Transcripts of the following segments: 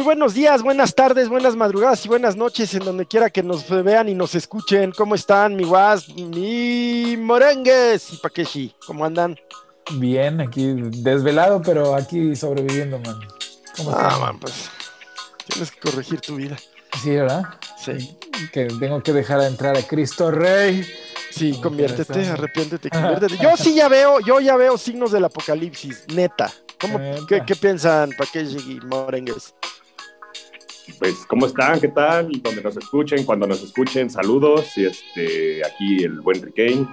Muy buenos días, buenas tardes, buenas madrugadas y buenas noches en donde quiera que nos vean y nos escuchen. ¿Cómo están, mi guas, mi morengues y Pakeshi? ¿Cómo andan? Bien, aquí desvelado, pero aquí sobreviviendo, man. ¿Cómo ah, man, pues tienes que corregir tu vida. Sí, ¿verdad? Sí. Que tengo que dejar entrar a Cristo Rey. Sí, conviértete, arrepiéntete, conviértete. Yo sí ya veo, yo ya veo signos del apocalipsis, neta. ¿Cómo, ¿qué, ¿Qué, piensan Pakeshi y Morengues? Pues, ¿cómo están? ¿Qué tal? Donde nos escuchen, cuando nos escuchen, saludos. Y este, aquí el buen Riquein.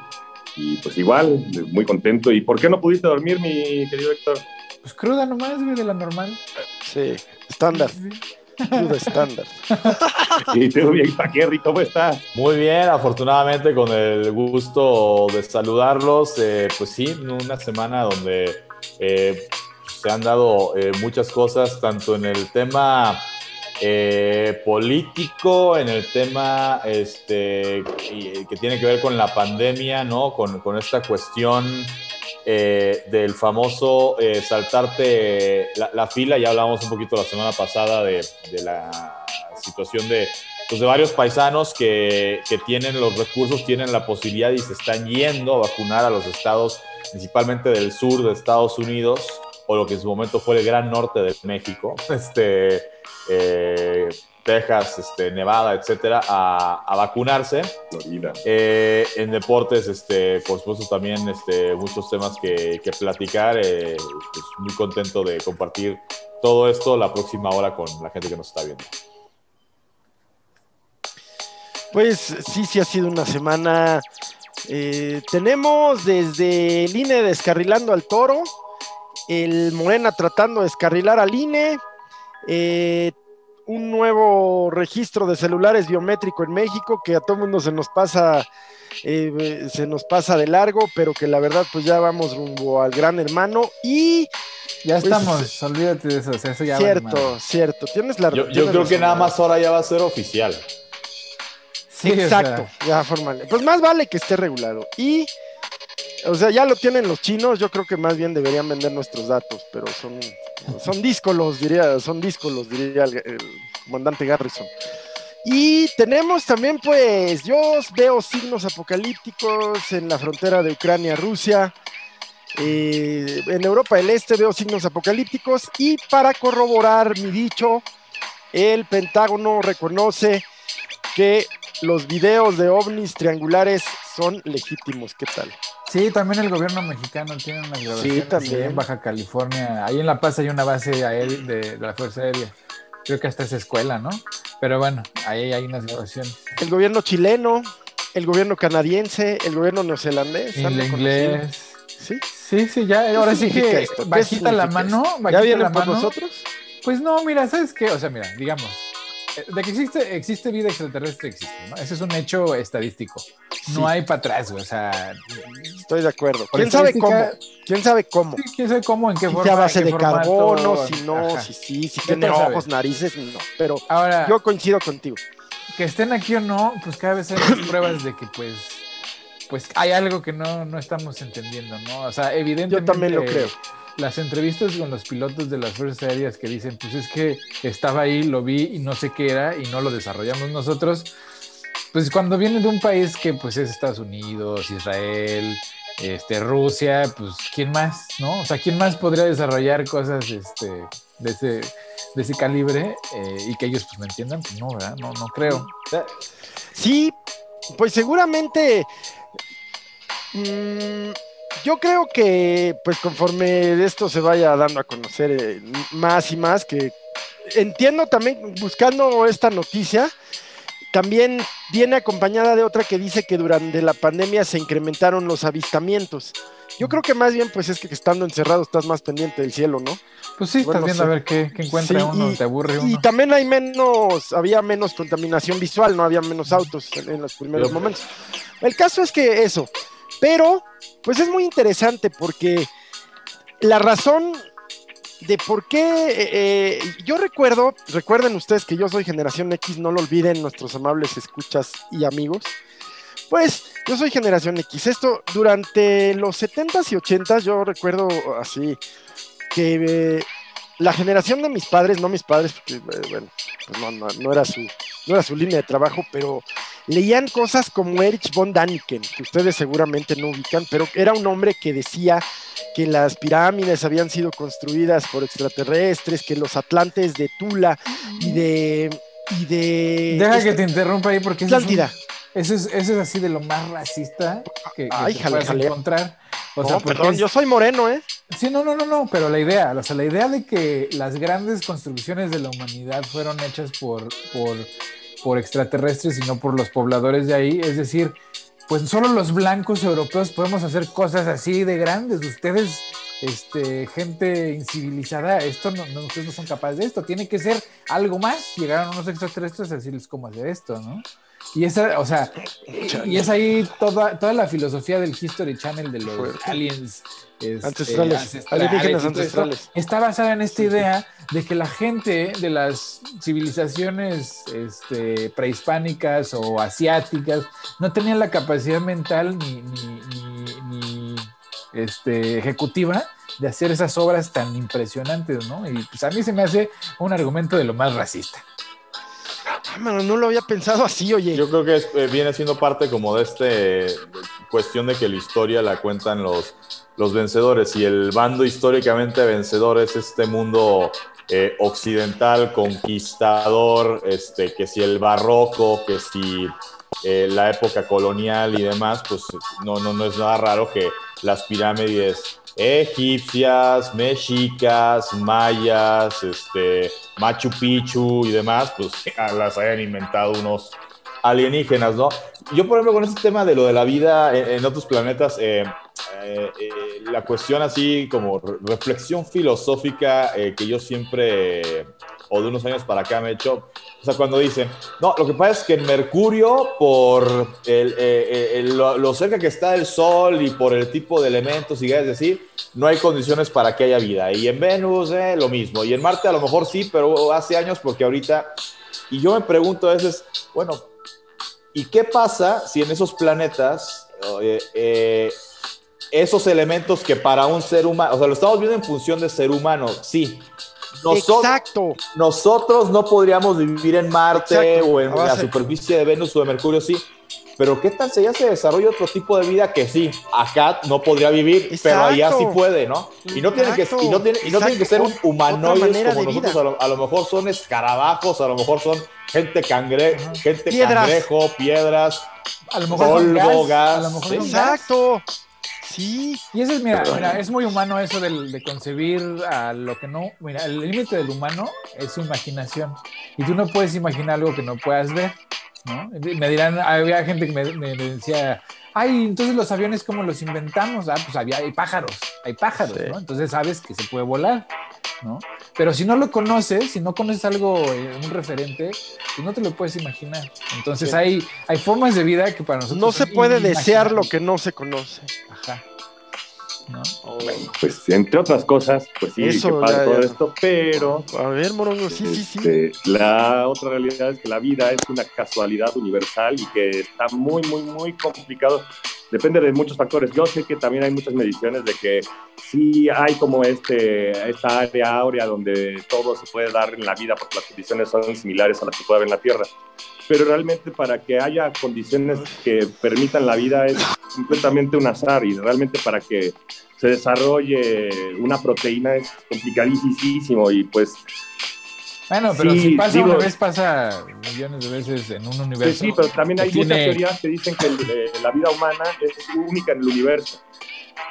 Y pues igual, muy contento. ¿Y por qué no pudiste dormir, mi querido Héctor? Pues cruda nomás, güey, de la normal. Sí, estándar. Cruda estándar. y tú, bien, Paquerri, ¿cómo estás? Muy bien, afortunadamente con el gusto de saludarlos. Eh, pues sí, una semana donde eh, se han dado eh, muchas cosas, tanto en el tema eh, político en el tema este, que tiene que ver con la pandemia, ¿no? Con, con esta cuestión eh, del famoso eh, saltarte la, fila. Ya hablábamos un poquito la semana pasada de, de la situación de, pues, de varios paisanos que, que, tienen los recursos, tienen la posibilidad y se están yendo a vacunar a los estados, principalmente del sur de Estados Unidos, o lo que en su momento fue el gran norte de México. Este eh, Texas, este, Nevada, etcétera, a, vacunarse. Eh, en deportes, este, por supuesto, también este, muchos temas que, platicar. Eh, pues, muy contento de compartir todo esto la próxima hora con la gente que nos está viendo. Pues sí, sí ha sido una semana. tenemos desde el INE descarrilando al toro, el Morena tratando de descarrilar al INE, eh, un nuevo registro de celulares biométrico en México que a todo mundo se nos pasa eh, se nos pasa de largo, pero que la verdad pues ya vamos rumbo al gran hermano y ya pues, estamos, olvídate de eso, eso ya Cierto, cierto, tienes la Yo, yo creo que nada más ahora ya va a ser oficial. Sí, exacto, ya formal. Pues más vale que esté regulado. Y o sea, ya lo tienen los chinos, yo creo que más bien deberían vender nuestros datos, pero son, son díscolos, diría, son díscolos, diría el, comandante Garrison. Y tenemos también, pues, yo veo signos apocalípticos en la frontera de Ucrania-Rusia. Eh, en Europa del Este veo signos apocalípticos y para corroborar mi dicho, el Pentágono reconoce que los videos de ovnis triangulares son legítimos. ¿Qué tal? Sí, también el gobierno mexicano tiene una grabaciones sí, también. en Baja California. Ahí en La Paz hay una base de, de, la Fuerza Aérea. Creo que hasta es escuela, ¿no? Pero bueno, ahí hay unas grabaciones. El gobierno chileno, el gobierno canadiense, el gobierno neozelandés. El inglés. ¿Sí? Sí, sí, ya. Ahora sí que bajita la mano. Bajita ¿Ya vienen por nosotros? Pues no, mira, ¿sabes qué? O sea, mira, digamos, de que existe, existe vida extraterrestre, existe, ¿no? Ese es un hecho estadístico. No hay para atrás, güey. O sea. Estoy de acuerdo. ¿Quién sabe cómo? ¿Quién sabe cómo? ¿Quién sabe cómo? ¿En qué forma? Si a base de carbono, si no, si sí, si tiene ojos, narices, no. Pero Ahora, yo coincido contigo. Que estén aquí o no, pues cada vez hay más pruebas de que, pues, pues hay algo que no, no estamos entendiendo, ¿no? O sea, evidentemente. Yo también lo creo las entrevistas con los pilotos de las fuerzas aéreas que dicen, pues es que estaba ahí, lo vi y no sé qué era y no lo desarrollamos nosotros, pues cuando viene de un país que pues es Estados Unidos, Israel, este, Rusia, pues ¿quién más, no? O sea, ¿quién más podría desarrollar cosas este, de, ese, de ese calibre eh, y que ellos pues me entiendan? Pues no, ¿verdad? No, no creo. Sí, pues seguramente... Mmm yo creo que, pues conforme esto se vaya dando a conocer eh, más y más, que entiendo también, buscando esta noticia, también viene acompañada de otra que dice que durante la pandemia se incrementaron los avistamientos. Yo creo que más bien, pues es que estando encerrado estás más pendiente del cielo, ¿no? Pues sí, estás viendo a ver qué, encuentra uno, te aburre uno. Y también hay menos, había menos contaminación visual, no había menos autos en los primeros momentos. El caso es que eso, pero, pues es muy interesante porque la razón de por qué eh, eh, yo recuerdo, recuerden ustedes que yo soy generación X, no lo olviden nuestros amables escuchas y amigos. Pues yo soy generación X. Esto durante los 70s y 80s yo recuerdo así que la generación de mis padres, no mis padres, porque eh, bueno, pues no, no, no, era su, no era su línea de trabajo, pero leían cosas como Erich von Daniken, que ustedes seguramente no ubican, pero era un hombre que decía que las pirámides habían sido construidas por extraterrestres, que los atlantes de Tula y de... Y de Deja que te interrumpa ahí porque... Atlántida. Ese es, ese es así de lo más racista que, que Ay, te jale, puedes jale. encontrar. O no, perdón, es- yo soy moreno, ¿eh? Sí, no, no, no, no, pero la idea, o sea, la idea de que las grandes construcciones de la humanidad fueron hechas por, por, por extraterrestres y no por los pobladores de ahí, es decir, pues solo los blancos europeos podemos hacer cosas así de grandes. Ustedes, este, gente incivilizada, esto no, no- ustedes no son capaces de esto. Tiene que ser algo más. Llegaron unos extraterrestres a decirles cómo hacer esto, ¿no? Y esa, o sea, y es ahí toda, toda la filosofía del History Channel de los aliens este, Ancestrales, alienígenas ancestrales. Está basada en esta idea de que la gente de las civilizaciones este, prehispánicas o asiáticas no tenían la capacidad mental ni, ni- ni- ni, este, ejecutiva de hacer esas obras tan impresionantes, ¿no? Y pues a mí se me hace un argumento de lo más racista. No lo había pensado así, oye. Yo creo que es- eh, viene siendo parte como de este cuestión de que la historia la cuentan los, los vencedores y el bando históricamente vencedor es este mundo eh, occidental, conquistador, este, que si el barroco, que si eh, la época colonial y demás, pues no, no, no es nada raro que las pirámides egipcias, mexicas, mayas, este, Machu Picchu y demás, pues las hayan inventado unos alienígenas, ¿no? Yo, por ejemplo, con este tema de lo de la vida en, otros planetas, eh, eh, eh, la cuestión así como re- reflexión filosófica que yo siempre, o de unos años para acá me he hecho, o sea, cuando dicen, no, lo que pasa es que en Mercurio, por el, eh, eh, el- lo, lo cerca que está del Sol y por el tipo de elementos y gases así, no hay condiciones para que haya vida. Y en Venus, eh, lo mismo. Y en Marte a lo mejor sí, pero hace años porque ahorita... Y yo me pregunto a veces, bueno, ¿y qué pasa si en esos planetas eh, eh, esos elementos que para un ser humano, o sea, lo estamos viendo en función de ser humano, sí. Exacto. nosotros no podríamos vivir en Marte Exacto, o en la superficie de Venus o de Mercurio, sí. Pero ¿qué tal si ya se desarrolla otro tipo de vida que sí, acá no podría vivir, pero allá sí Exacto. puede, ¿no? Y no tienen que, Exacto, y no tienen, y no tienen que ser exacto. Humanoides como nosotros, a lo, a lo mejor son escarabajos, a lo mejor son gente cangre, gente Piedras. cangrejo, piedras, A lo mejor son Polvo, gas, gas. a lo mejor son gas. Sí. Y eso es, mira, mira, es muy humano eso del- de, concebir a lo que no. Mira, el límite del humano es su imaginación. Y tú no puedes imaginar algo que no puedas ver, ¿no? Me dirán, había gente que me, me decía, ay, entonces los aviones, ¿cómo los inventamos? Ah, pues había, hay pájaros, hay pájaros, Sí. ¿no? Entonces sabes que se puede volar, ¿no? Pero si no lo conoces, si no conoces algo, eh, un referente, pues no te lo puedes imaginar. Entonces Sí. hay, hay formas de vida que para nosotros No se puede desear lo que no se conoce. Ajá. ¿No? Bueno, pues entre otras cosas, pues sí, Eso, que pasa ya, todo ya. esto, pero A ver, Morongo, sí, sí, sí. este, la otra realidad es que la vida es una casualidad universal y que está muy, muy, muy complicado. Depende de muchos factores. Yo sé que también hay muchas mediciones de que sí hay como este, esta área áurea donde todo se puede dar en la vida porque las condiciones son similares a las que puede haber en la Tierra. Pero realmente para que haya condiciones que permitan la vida es completamente un azar y realmente para que se desarrolle una proteína es complicadísimo y pues Bueno, pero Sí, si pasa digo- una vez, pasa millones de veces en un Sí, universo. sí, pero también hay que muchas tiene- teorías que dicen que el- eh, la vida humana es única en el universo.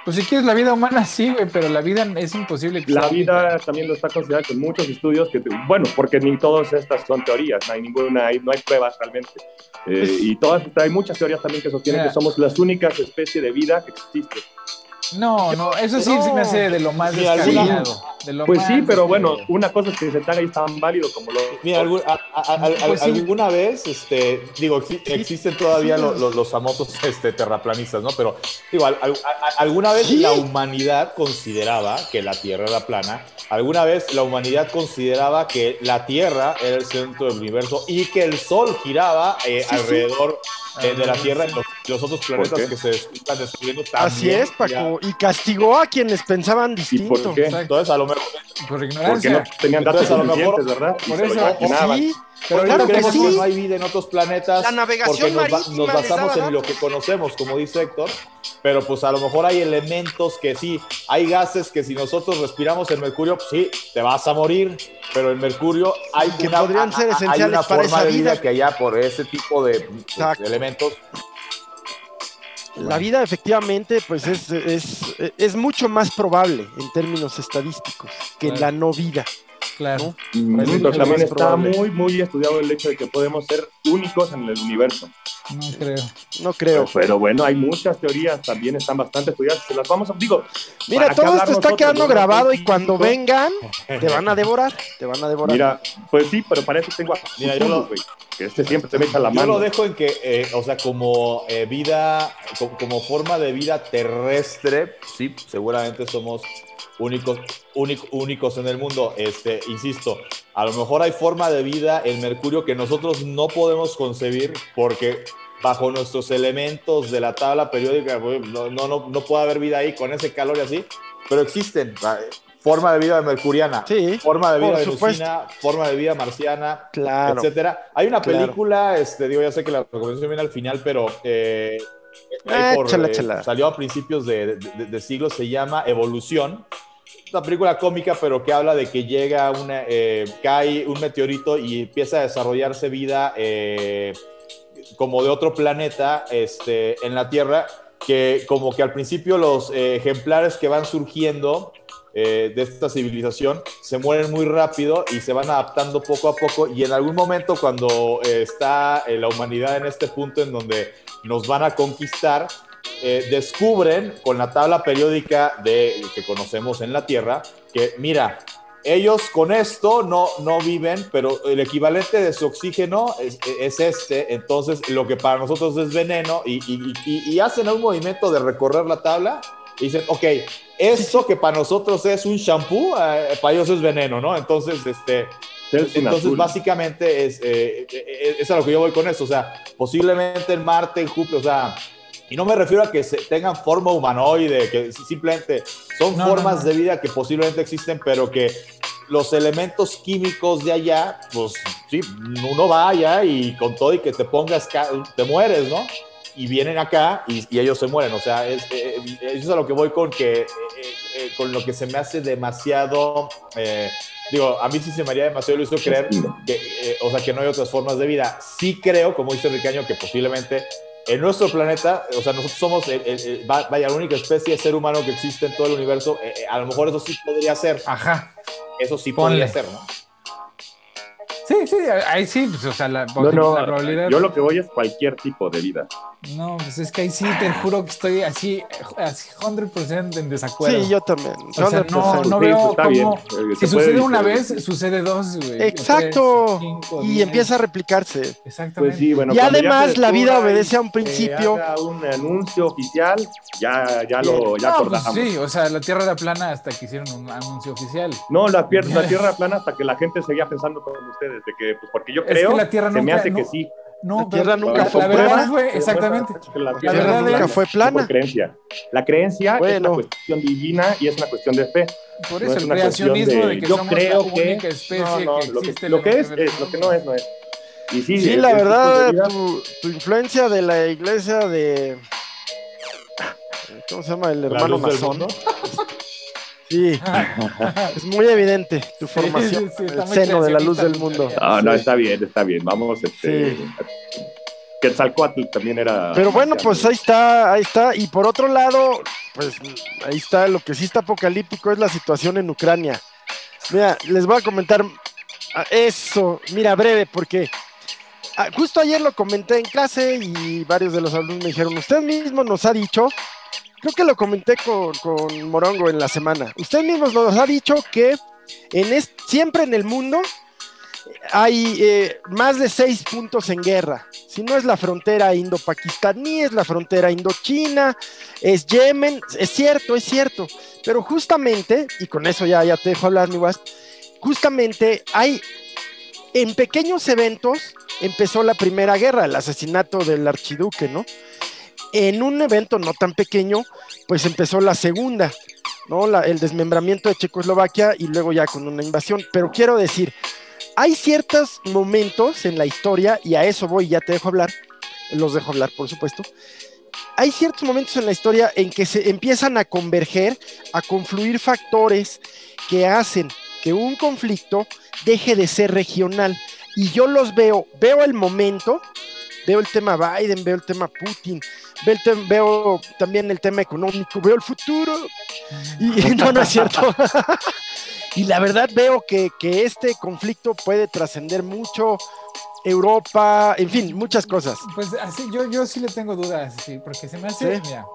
Pues si quieres la vida humana, sí, güey, pero la vida es imposible que La vida única. también lo está considerada con muchos estudios que, bueno, porque ni todas estas son teorías, no hay ninguna, no hay pruebas realmente. Eh, y todas, hay muchas teorías también que sostienen Mira. que somos las únicas especies de vida que existe. No, no, eso sí No. se me hace de lo más Sí, alguna- descabellado. de lo Pues más, sí, pero bueno, una cosa es que se haga ahí tan válido como lo... Mira, algún- a- a- a- Pues sí. alguna vez, este, digo, exi- existen todavía sí. lo- lo- los famosos este, terraplanistas, ¿no? Pero, digo, alguna vez Sí. la humanidad consideraba que la Tierra era plana, alguna vez la humanidad consideraba que la Tierra era el centro del universo y que el Sol giraba eh, Sí, sí. alrededor eh, de la Ah, Tierra. sí. Los- los otros planetas que se están descubriendo también. Así es, Paco. Y castigó a quienes pensaban distinto. ¿Y por qué? Entonces, a lo mejor. Por ignorancia. Porque no tenían datos suficientes, ¿verdad? Por eso, sí. Pero claro que, sí. que no hay vida en otros planetas La navegación porque nos, nos basamos en lo que conocemos, como dice Héctor, pero pues a lo mejor hay elementos que sí, hay gases que si nosotros respiramos en Mercurio, pues sí, te vas a morir, pero en Mercurio hay que una, podrían ser esenciales hay una para forma de vida, que allá por ese tipo de pues, elementos. La vida efectivamente pues es, es, es, mucho más probable en términos estadísticos que la no vida. Claro. ¿no? también está muy, muy estudiado el hecho de que podemos ser únicos en el universo. No creo. No creo. Pero, bueno, hay muchas teorías, también están bastante estudiadas. Se las vamos a. Digo. Mira, todo esto está quedando grabado y cuando vengan, te van a devorar. Te van a devorar. Mira, pues sí, pero para eso tengo a. Mira, yo lo. Este siempre me echa la mano. Yo lo dejo en que, eh, o sea, como eh, vida, como forma de vida terrestre, sí, seguramente somos únicos, únicos en el mundo. Este, insisto, a lo mejor hay forma de vida en Mercurio que nosotros no podemos concebir porque bajo nuestros elementos de la tabla periódica no, no, no, puede haber vida ahí con ese calor y así, pero existen. Forma de vida mercuriana, forma de vida venusina, forma de vida marciana, claro, etcétera. Hay una película, este, digo, ya sé que la recomendación viene al final, pero eh, ah, eh, salió a principios de, de siglo, se llama Evolución una película cómica, pero que habla de que llega una, eh, cae un meteorito y empieza a desarrollarse vida eh, como de otro planeta este, en la Tierra, que como que al principio los eh, ejemplares que van surgiendo de esta civilización se mueren muy rápido y se van adaptando poco a poco y en algún momento cuando está la humanidad en este punto en donde nos van a conquistar, eh, descubren con la tabla periódica de, que conocemos en la Tierra que, mira, ellos con esto no, no viven, pero el equivalente de su oxígeno es, este, entonces lo que para nosotros es veneno y, y, hacen un movimiento de recorrer la tabla y dicen, ok, eso que para nosotros es un shampoo, eh, para ellos es veneno, ¿no? Entonces, este... Entonces, básicamente es, eh, es a lo que yo voy con esto. O sea, posiblemente en Marte, en Júpiter, o sea, y no me refiero a que se tengan forma humanoide, que simplemente son formas de vida que posiblemente existen, pero que los elementos químicos de allá, pues sí, uno va allá y con todo y que te pongas, te mueres, ¿no? Y vienen acá y, ellos se mueren. O sea, es, eh, eh, eso es a lo que voy con que, eh, con lo que se me hace demasiado, digo, a mí sí se me haría demasiado iluso creer que, o sea, que no hay otras formas de vida. Sí creo, como dice Ricaño, que posiblemente en nuestro planeta, o sea, nosotros somos, vaya, la única especie de ser humano que existe en todo el universo, eh, eh, a lo mejor eso sí podría ser. Ajá. Eso sí podría ser, ¿no? Sí, sí, ahí sí, pues, o sea, la, probabilidad. Yo lo que voy es cualquier tipo de vida. No, pues es que ahí sí te juro que estoy así, así 100% en desacuerdo. Sí, yo también. O sea, no, no veo cómo. Si sucede una vez, sucede dos, güey. Exacto. y empieza a replicarse. Exactamente. Pues sí, bueno, y además la vida obedece a un principio. un anuncio oficial, ya, ya lo ya no, pues sí, o sea, la Tierra era plana hasta que hicieron un anuncio oficial. No, la, la Tierra era plana hasta que la gente seguía pensando como ustedes, de que, pues porque yo creo, que la tierra se me hace que sí. No, la Tierra nunca fue la plana. Fue, exactamente. La Tierra, nunca fue plana. Creencia. La creencia es una cuestión divina y es una cuestión de fe. Por eso el creacionismo de, que yo somos creo la única que, especie no, no, que lo que, lo que es, es, lo que no es, no es. Y sí, sí la verdad, tu, tu, influencia de la iglesia de. ¿Cómo se llama? El hermano masón. Sí, es muy evidente tu formación sí, el seno de la luz del mundo. No, no, está bien, está bien. Vamos, este. Sí. Quetzalcoatl también era. Pero bueno, pues ahí está, ahí está. Y por otro lado, pues ahí está, lo que sí está apocalíptico es la situación en Ucrania. Mira, les voy a comentar eso, mira, breve, porque ah, justo ayer lo comenté en clase y varios de los alumnos me dijeron, usted mismo nos ha dicho creo que lo comenté con, Morongo en la semana. Usted mismo nos ha dicho que en siempre en el mundo hay eh, más de seis puntos en guerra. Si no es la frontera indo-pakistaní, es la frontera indochina, es Yemen, es cierto, es cierto. Pero justamente, y con eso ya, ya te dejo hablar, mi justamente hay en pequeños eventos empezó la primera guerra, el asesinato del archiduque, ¿no? En un evento no tan pequeño, pues empezó la segunda, ¿no? el desmembramiento de Checoslovaquia y luego ya con una invasión. Pero quiero decir, hay ciertos momentos en la historia, y a eso voy, ya te dejo hablar, los dejo hablar, por supuesto. Hay ciertos momentos en la historia en que se empiezan a converger, a confluir factores que hacen que un conflicto deje de ser regional. Y yo los veo, veo el momento, veo el tema Biden, veo el tema Putin, veo, también el tema económico, veo el futuro. Y no, no es cierto. y la verdad veo que, este conflicto puede trascender mucho. Europa, en fin, muchas cosas. Pues así, yo, yo sí le tengo dudas, sí, porque se me hace, mira,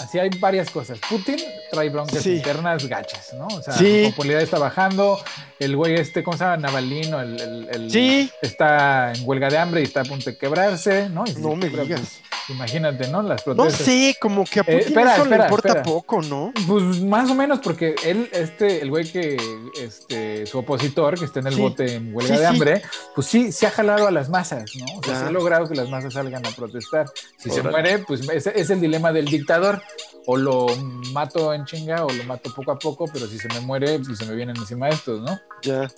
Así hay varias cosas. Putin trae broncas internas gachas, ¿no? O sea, la popularidad está bajando. El güey este, ¿cómo se llama? Navalino, el, el, sí. está en huelga de hambre y está a punto de quebrarse, ¿no? no me digas. imagínate, ¿no? Las protestas. No sé, como que a eh, Putin eso le importa poco, ¿no? Pues más o menos porque él, este, el güey que, este, su opositor, que está en el bote en huelga de hambre, pues sí, se ha jalado a las masas, ¿no? O sea, se ha logrado que las masas salgan a protestar. Si se muere, pues es el dilema del dictador o lo mato en chinga o lo mato poco a poco, pero si se me muere, pues se me vienen encima estos, ¿no? Ya.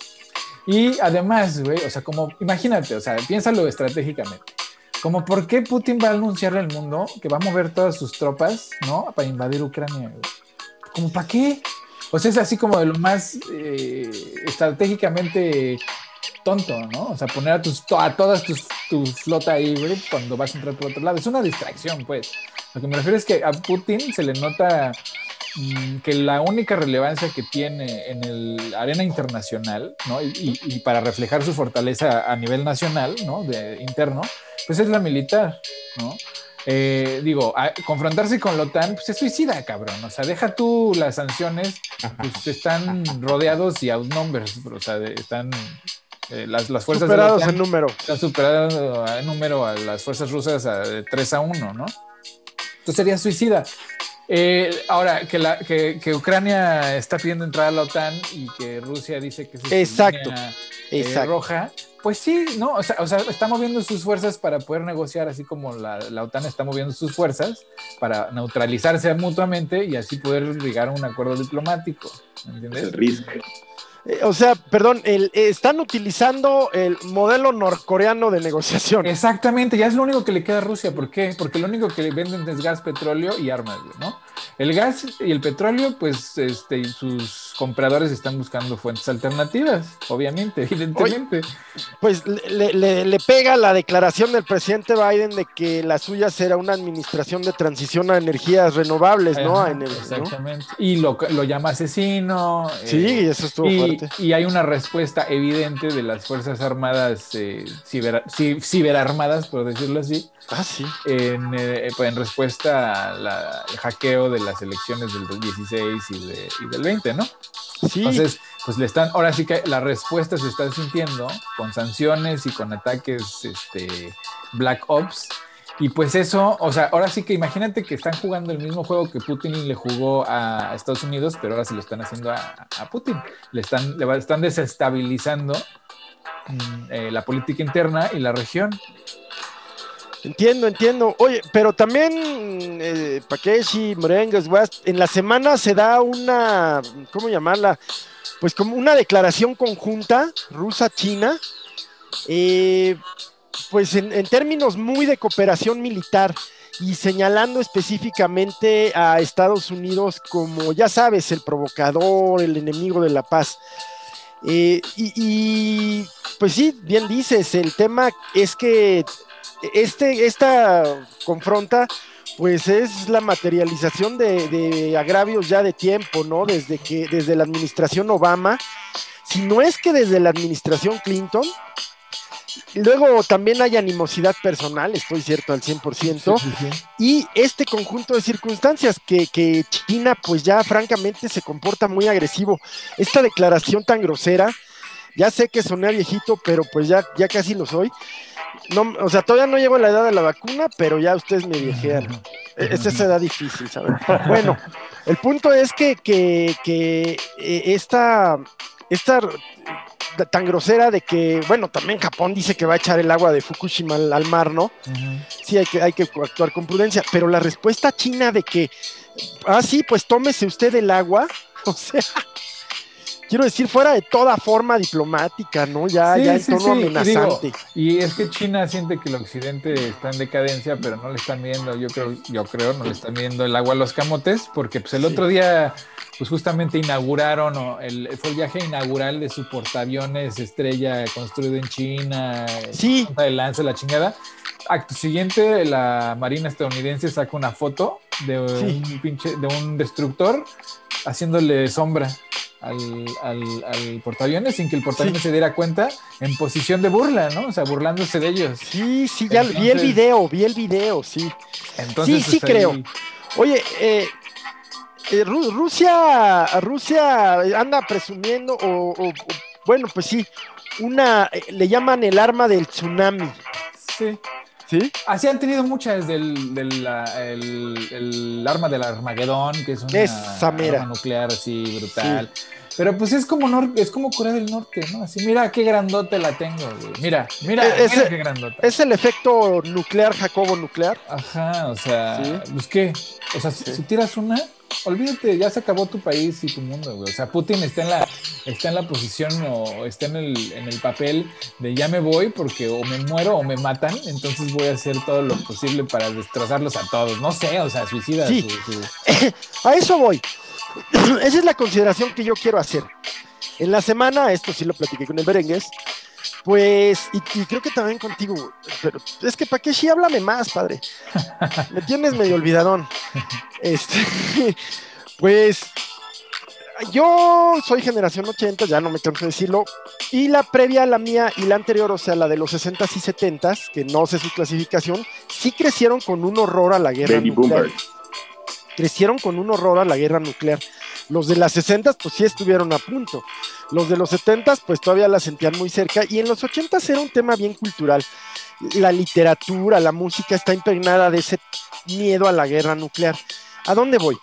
Y además, güey, o sea, como, imagínate, o sea, piénsalo estratégicamente. Como, ¿por qué Putin va a anunciarle al mundo que va a mover todas sus tropas, ¿no? Para invadir Ucrania, ¿Como para qué? O sea, es así como de lo más eh, estratégicamente tonto, ¿no? O sea, poner a, tus, a todas tus, tu flota ahí, güey, cuando vas a entrar por otro lado. Es una distracción, pues. Lo que me refiero es que a Putin se le nota mm, que la única relevancia que tiene en el arena internacional, ¿no? Y, para reflejar su fortaleza a nivel nacional, ¿no? De interno, pues es la militar, ¿no? Eh, digo, confrontarse con la OTAN, pues es suicida, cabrón. O sea, deja tú las sanciones, pues están rodeados y outnumbered, o sea, están eh, las, las, fuerzas superados en número. Están superados en número a las fuerzas rusas de 3 a 1, ¿no? Entonces sería suicida. Eh, ahora, que, la, que, que, Ucrania está pidiendo entrar a la OTAN y que Rusia dice que es exacto, eh, roja, pues sí, ¿no? O sea, o sea, está moviendo sus fuerzas para poder negociar, así como la, la, OTAN está moviendo sus fuerzas para neutralizarse mutuamente y así poder llegar a un acuerdo diplomático. ¿Entiendes? El riesgo. Eh, o sea, perdón, el, están utilizando el modelo norcoreano de negociación. Exactamente, ya es lo único que le queda a Rusia. ¿Por qué? Porque lo único que le venden es gas, petróleo y armas, ¿no? El gas y el petróleo, pues este, sus compradores están buscando fuentes alternativas, obviamente, evidentemente. pues le, pega la declaración del presidente Biden de que la suya será una administración de transición a energías renovables, ¿no? exactamente. Y lo, llama asesino. Sí, eh, eso estuvo fuerte. Y hay una respuesta evidente de las Fuerzas Armadas, eh, ciberarmadas, por decirlo así. Ah, sí. En, eh, en respuesta al hackeo de las elecciones del 16 y, del 20, ¿no? Entonces, pues le están, ahora sí que la respuesta se está sintiendo con sanciones y con ataques este, Black Ops. Y pues eso, o sea, ahora sí que imagínate que están jugando el mismo juego que Putin le jugó a Estados Unidos, pero ahora se lo están haciendo a, Putin. Le están, le están desestabilizando mm, eh, la política interna y la región. Entiendo, entiendo. Oye, pero también eh, Pakeshi, Morengues, en la semana se da una, ¿cómo llamarla? Pues como una declaración conjunta rusa-china, eh, pues en, términos muy de cooperación militar y señalando específicamente a Estados Unidos como, ya sabes, el provocador, el enemigo de la paz. Eh, y, pues sí, bien dices, el tema es que este, esta confronta, pues es la materialización de, agravios ya de tiempo, ¿no? Desde que, desde la administración Obama, si no es que desde la administración Clinton, Luego también hay animosidad personal, estoy cierto al 100%, y este conjunto de circunstancias que, que, China pues ya francamente se comporta muy agresivo. Esta declaración tan grosera, ya sé que soné viejito, pero pues ya, ya casi lo soy, no, o sea, todavía no llego a la edad de la vacuna, pero ya ustedes me viejean. E-, es esa edad difícil, ¿saben? Bueno, el punto es que, que, que eh, esta, esta tan grosera de que, bueno, también Japón dice que va a echar el agua de Fukushima al, mar, ¿no? Sí, hay que, hay que actuar con prudencia, pero la respuesta china de que, ah, sí, pues tómese usted el agua, o sea, quiero decir, fuera de toda forma diplomática, ¿no? Ya, ya en tono amenazante. Y, es que China siente que el occidente está en decadencia, pero no le están viendo, yo creo, yo creo, no le están viendo el agua a los camotes, porque pues el otro día, pues justamente inauguraron, el, fue el viaje inaugural de su portaaviones estrella construido en China, sí. de lanza, la chingada. Acto siguiente, la Marina estadounidense saca una foto de un pinche, de un destructor haciéndole sombra al, al, portaaviones sin que el portaaviones se diera cuenta en posición de burla, ¿no? O sea, burlándose de ellos. Sí, sí, ya vi el video, vi el video, sí. Entonces, sí, sí pues, creo. Oye, eh, eh, Rusia, Rusia anda presumiendo, o, bueno, pues sí, una, eh, le llaman el arma del tsunami. Sí. ¿Sí? Así han tenido muchas del, del el, arma del Armagedón, que es una arma nuclear así brutal. Pero pues es como es como Corea del Norte, ¿no? Así, mira qué grandote la tengo, Mira, mira, es, qué grandota. Es el efecto nuclear, Jacobo nuclear. Ajá, o sea, pues qué. O sea, si tiras una, olvídate, ya se acabó tu país y tu mundo, güey. O sea, Putin está en la, está en la posición o está en el, en el papel de ya me voy porque o me muero o me matan, entonces voy a hacer todo lo posible para destrozarlos a todos. No sé, o sea, suicida. Sí. a eso voy. Esa es la consideración que yo quiero hacer. En la semana, esto sí lo platiqué con el Berengues, pues, y, creo que también contigo, pero es que para qué sí, háblame más, padre. Me tienes medio olvidadón. Este, pues, yo soy generación 80, ya no me canso de decirlo, y la previa a la mía y la anterior, o sea, la de los 60s y 70s, que no sé su clasificación, sí crecieron con un horror a la guerra nuclear. Crecieron con un horror a la guerra nuclear. Los de las 60 pues sí estuvieron a punto. Los de los 70 pues todavía la sentían muy cerca y en los 80 era un tema bien cultural. La literatura, la música está impregnada de ese miedo a la guerra nuclear. ¿A dónde voy?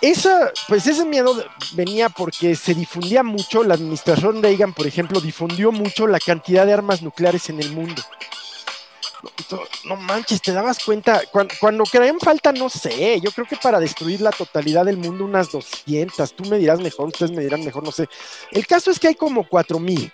Esa, pues ese miedo venía porque se difundía mucho, la administración Reagan, por ejemplo, difundió mucho la cantidad de armas nucleares en el mundo no, manches, te dabas cuenta, cuando, cuando falta, no sé, yo creo que para destruir la totalidad del mundo unas 200, tú me dirás mejor, ustedes me dirán mejor, no sé. El caso es que hay como 4000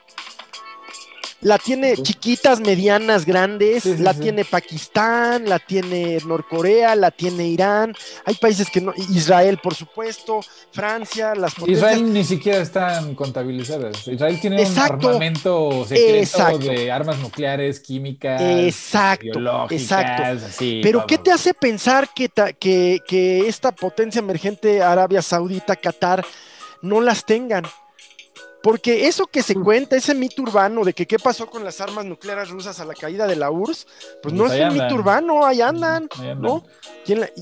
la tiene chiquitas, medianas, grandes, la tiene Pakistán, la tiene Norcorea, la tiene Irán, hay países que no, Israel por supuesto, Francia, las potencias. Israel ni siquiera están contabilizadas. Israel tiene un armamento secreto de armas nucleares, químicas, exacto, biológicas, exacto. Pero ¿qué te hace pensar que, que, que esta potencia emergente, Arabia Saudita, Qatar, no las tengan? Porque eso que se cuenta, ese mito urbano de que qué pasó con las armas nucleares rusas a la caída de la URSS, pues, no es un mito urbano, ahí andan, ¿no?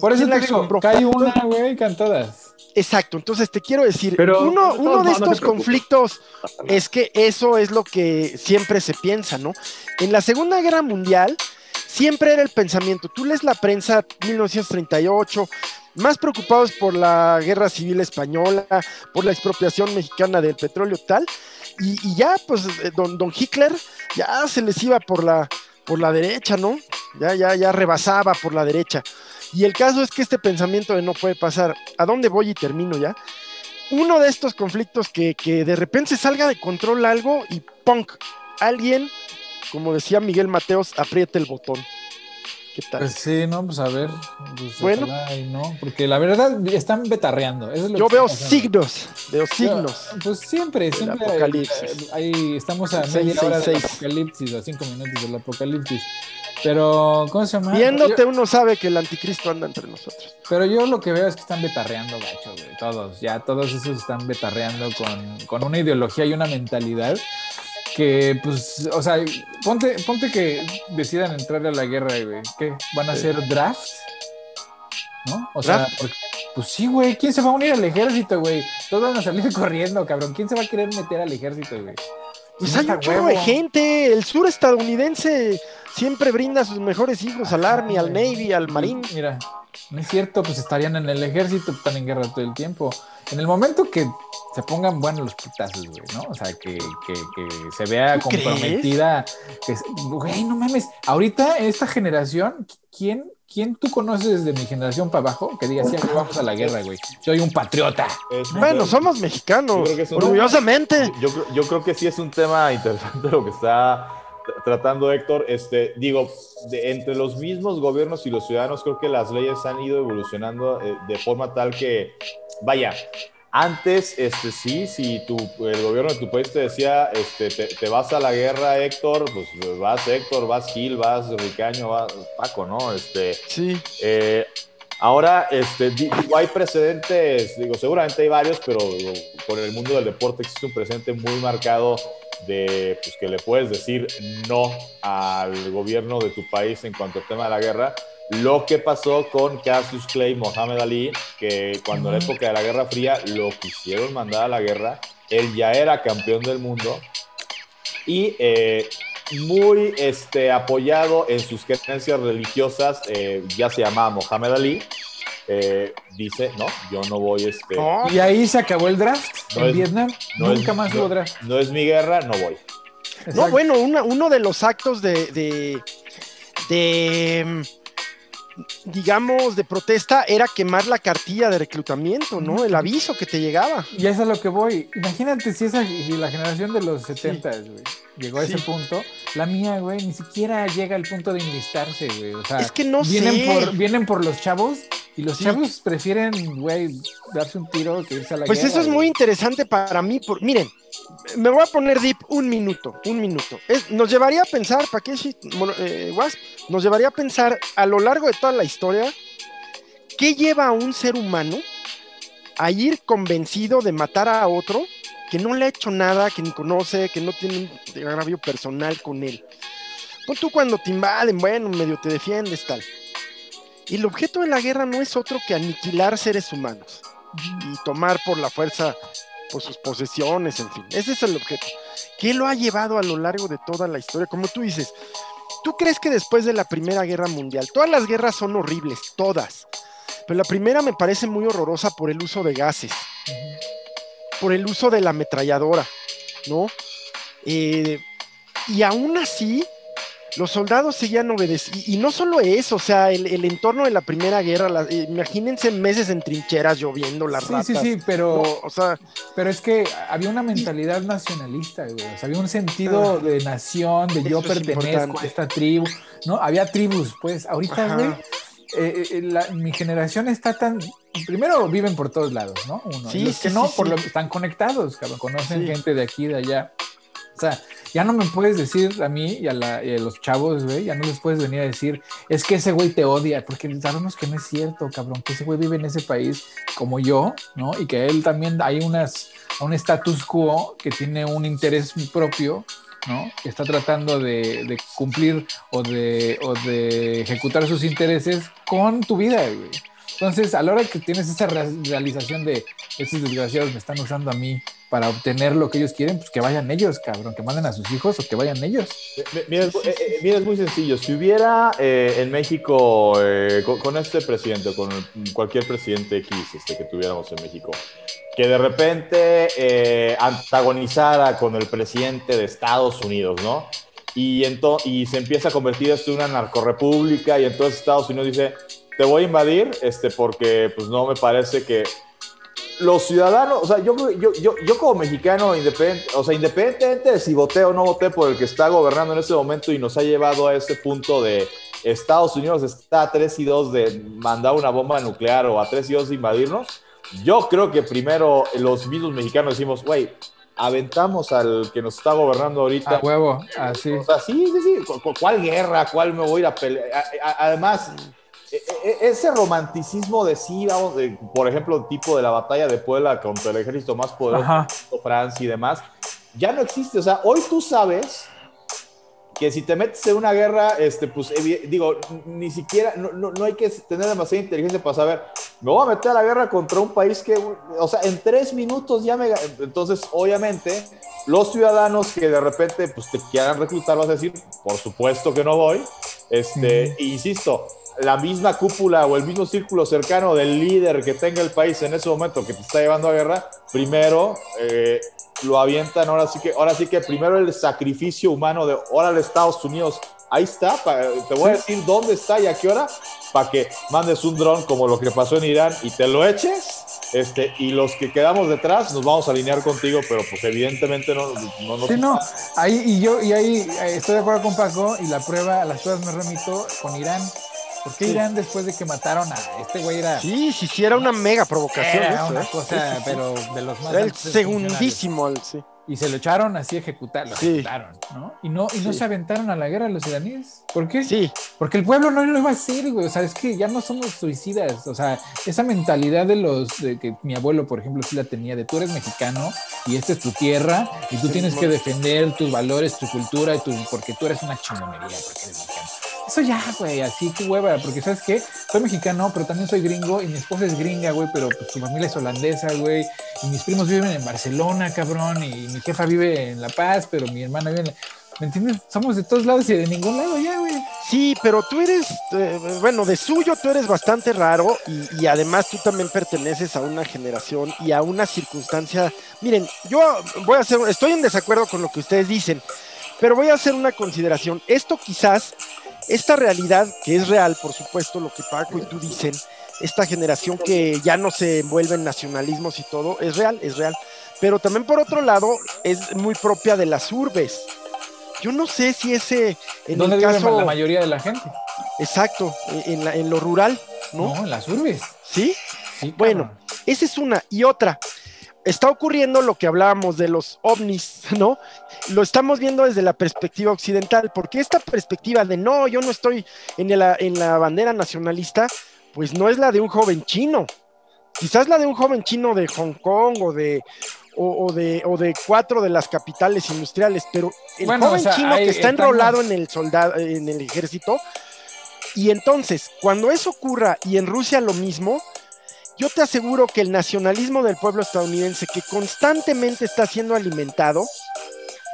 Por eso te digo, cae una, güey, cantadas. Exacto, entonces te quiero decir, uno, uno de estos conflictos es que eso es lo que siempre se piensa, ¿no? En la Segunda Guerra Mundial siempre era el pensamiento, tú lees la prensa 1938, más preocupados por la guerra civil española, por la expropiación mexicana del petróleo tal, y, ya pues eh, don, don Hitler ya se les iba por la, por la derecha, ¿no? Ya, ya, ya rebasaba por la derecha. Y el caso es que este pensamiento de no puede pasar, ¿a dónde voy y termino ya? Uno de estos conflictos que, que de repente salga de control algo y ¡punk! Alguien, como decía Miguel Mateos, apriete el botón. ¿Qué tal? Pues sí, no, pues a ver. Pues bueno. no, porque la verdad están betarreando. yo veo signos, veo signos. pues siempre, siempre. Apocalipsis. Ahí estamos a media hora del apocalipsis, a cinco minutos del apocalipsis. Pero, ¿cómo se llama? Viéndote uno sabe que el anticristo anda entre nosotros. Pero yo lo que veo es que están betarreando, gacho, güey. Todos, ya todos esos están betarreando con, con una ideología y una mentalidad que, pues, o sea, ponte, ponte que decidan entrar a la guerra, güey. ¿Qué? ¿Van a hacer draft? ¿No? O sea, pues sí, güey. ¿Quién se va a unir al ejército, güey? Todos van a salir corriendo, cabrón. ¿Quién se va a querer meter al ejército, güey? Pues hay un chorro de gente. El sur estadounidense siempre brinda a sus mejores hijos al Army, al Navy, al Marine. Mira, No es cierto, pues estarían en el ejército, están en guerra todo el tiempo. En el momento que se pongan buenos los putazos, güey, ¿no? O sea, que, que, que se vea comprometida. Que, güey, no mames. Ahorita, en esta generación, ¿quién, ¿quién tú conoces de mi generación para abajo que diga, sí, vamos a la guerra, güey? Soy un patriota. bueno, somos mexicanos, orgullosamente. Yo, yo creo que sí es un tema interesante lo que está tratando Héctor, este, digo, de, entre los mismos gobiernos y los ciudadanos, creo que las leyes han ido evolucionando eh, de forma tal que, vaya, antes, este, sí, si tu, el gobierno de tu país te decía, este, te, vas a la guerra, Héctor, pues vas Héctor, vas Gil, vas Ricaño, vas Paco, ¿no? Este, sí. Eh, ahora, este, digo, hay precedentes, digo, seguramente hay varios, pero con el mundo del deporte existe un precedente muy marcado de pues, que le puedes decir no al gobierno de tu país en cuanto al tema de la guerra. Lo que pasó con Cassius Clay Mohamed Ali, que cuando en la época de la Guerra Fría lo quisieron mandar a la guerra, él ya era campeón del mundo y eh, muy este, apoyado en sus creencias religiosas, eh, ya se llamaba Mohamed Ali, eh, dice, no, yo no voy este... Y ahí se acabó el draft en Vietnam, nunca más hubo draft. No es mi guerra, no voy. No, bueno, uno de los actos de, de, de digamos, de protesta era quemar la cartilla de reclutamiento, ¿no? El aviso que te llegaba. Y eso es a lo que voy. Imagínate si, esa, la generación de los 70, güey, llegó a ese punto. La mía, güey, ni siquiera llega al punto de enlistarse, güey. O sea, es que no vienen Por, vienen por los chavos y los chavos prefieren, güey, darse un tiro que irse a la Pues eso es muy interesante para mí. Por, miren, me voy a poner deep un minuto, un minuto. nos llevaría a pensar, ¿para qué, eh, Wasp? Nos llevaría a pensar a lo largo de toda la historia, ¿qué lleva a un ser humano a ir convencido de matar a otro que no le ha hecho nada, que ni conoce, que no tiene un agravio personal con él? Pues tú cuando te invaden, bueno, medio te defiendes, tal. Y el objeto de la guerra no es otro que aniquilar seres humanos y tomar por la fuerza por sus posesiones, en fin. Ese es el objeto. ¿Qué lo ha llevado a lo largo de toda la historia? Como tú dices, ¿tú crees que después de la Primera Guerra Mundial, todas las guerras son horribles, todas, pero la primera me parece muy horrorosa por el uso de gases, por el uso de la ametralladora, ¿no? Eh, y aún así, los soldados seguían obedeciendo. Y, no solo eso, o sea, el, entorno de la Primera Guerra, imagínense meses en trincheras lloviendo las sí, Sí, sí, pero, o sea, pero es que había una mentalidad nacionalista, güey. O sea, había un sentido ah. de nación, de yo pertenezco a esta tribu, ¿no? Había tribus, pues. Ahorita, güey, eh, eh, mi generación está tan. Primero viven por todos lados, ¿no? Uno. Sí, los que no, por lo, están conectados, cabrón. Conocen gente de aquí, de allá. O sea, ya no me puedes decir a mí y a, los chavos, güey, ya no les puedes venir a decir, es que ese güey te odia, porque sabemos que no es cierto, cabrón, que ese güey vive en ese país como yo, ¿no? Y que él también hay unas, un status quo que tiene un interés propio, ¿no? Está tratando de, cumplir o de, o de ejecutar sus intereses con tu vida. Entonces, a la hora que tienes esa realización de estos desgraciados me están usando a mí para obtener lo que ellos quieren, pues que vayan ellos, cabrón, que manden a sus hijos o que vayan ellos. Mira, es, muy sencillo. Si hubiera eh, en México, eh, con, este presidente, con cualquier presidente X este, que tuviéramos en México, que de repente eh, antagonizara con el presidente de Estados Unidos, ¿no? Y, y se empieza a convertir esto en una narcorrepública y entonces Estados Unidos dice, te voy a invadir, este, porque pues no me parece que los ciudadanos, o sea, yo, yo, yo, yo como mexicano, independiente, o sea, independientemente de si voté o no voté por el que está gobernando en ese momento y nos ha llevado a ese punto de Estados Unidos está a 3 y 2 de mandar una bomba nuclear o a 3 y 2 de invadirnos, yo creo que primero los mismos mexicanos decimos, güey, aventamos al que nos está gobernando ahorita. A huevo, así. O sea, sí, sí, sí. ¿Cuál guerra? ¿Cuál me voy a ir a pelear? Además, ese romanticismo de sí, vamos, de, por ejemplo, el tipo de la batalla de Puebla contra el ejército más poderoso, Francia y demás, ya no existe. O sea, hoy tú sabes que si te metes en una guerra, este, pues digo, ni siquiera, no, no, hay que tener demasiada inteligencia para saber, me voy a meter a la guerra contra un país que, o sea, en tres minutos ya me... Entonces, obviamente, los ciudadanos que de repente, pues te quieran reclutar, vas a decir, por supuesto que no voy, este, insisto, la misma cúpula o el mismo círculo cercano del líder que tenga el país en ese momento que te está llevando a guerra, primero eh, lo avientan, ahora sí que, ahora sí que primero el sacrificio humano de ahora de Estados Unidos, ahí está, te voy a decir dónde está y a qué hora, para que mandes un dron como lo que pasó en Irán y te lo eches este, y los que quedamos detrás nos vamos a alinear contigo, pero pues evidentemente no no, no Sí, no, ahí y yo y ahí eh, estoy de acuerdo con Paco y la prueba, a las pruebas me remito con Irán. ¿Por qué Irán después de que mataron a este güey era Sí, sí, sí era una mega provocación era eso, una ¿eh? cosa, pero de los más Era el segundísimo sí. Y se lo echaron así a ejecutar, lo Sí. ejecutaron, ¿no? Y no y no Sí. se aventaron a la guerra los iraníes. ¿Por qué? Sí, Porque el pueblo no lo iba a hacer, güey. O sea, es que ya no somos suicidas. O sea, esa mentalidad de los de que mi abuelo, por ejemplo, sí la tenía, de tú eres mexicano y esta es tu tierra y tú Sí, tienes que defender tus valores, tu cultura, y tu, porque tú eres una chingonería, porque eres mexicano. Eso ya, güey, así que hueva, porque sabes qué, soy mexicano, pero también soy gringo y mi esposa es gringa, güey, pero pues su familia es holandesa, güey, y mis primos viven en Barcelona, cabrón, y mi jefa vive en La Paz, pero mi hermana vive. ¿Me entiendes? Somos de todos lados y de ningún lado ya, güey. sí, pero tú eres, eh, bueno, de suyo tú eres bastante raro y, y además tú también perteneces a una generación y a una circunstancia. Miren, yo voy a hacer, estoy en desacuerdo con lo que ustedes dicen, pero voy a hacer una consideración. Esto quizás, esta realidad, que es real, por supuesto, lo que Paco y tú dicen, esta generación que ya no se envuelve en nacionalismos y todo, es real, es real. Pero también por otro lado, es muy propia de las urbes. Yo no sé si ese, en ¿Dónde el vive caso, la mayoría de la gente? exacto, en, la- en lo rural, ¿no? No, en las urbes. ¿Sí? Sí, Bueno. Esa es una. Y otra, está ocurriendo lo que hablábamos de los ovnis, ¿no? Lo estamos viendo desde la perspectiva occidental, porque esta perspectiva de no, yo no estoy en la, en la bandera nacionalista, pues no es la de un joven chino. Quizás la de un joven chino de Hong Kong o de, o, o de, o de cuatro de las capitales industriales, pero el Bueno, joven o sea, chino que está estamos- enrolado en el soldado, en el ejército, y entonces, cuando eso ocurra y en Rusia lo mismo, yo te aseguro que el nacionalismo del pueblo estadounidense, que constantemente está siendo alimentado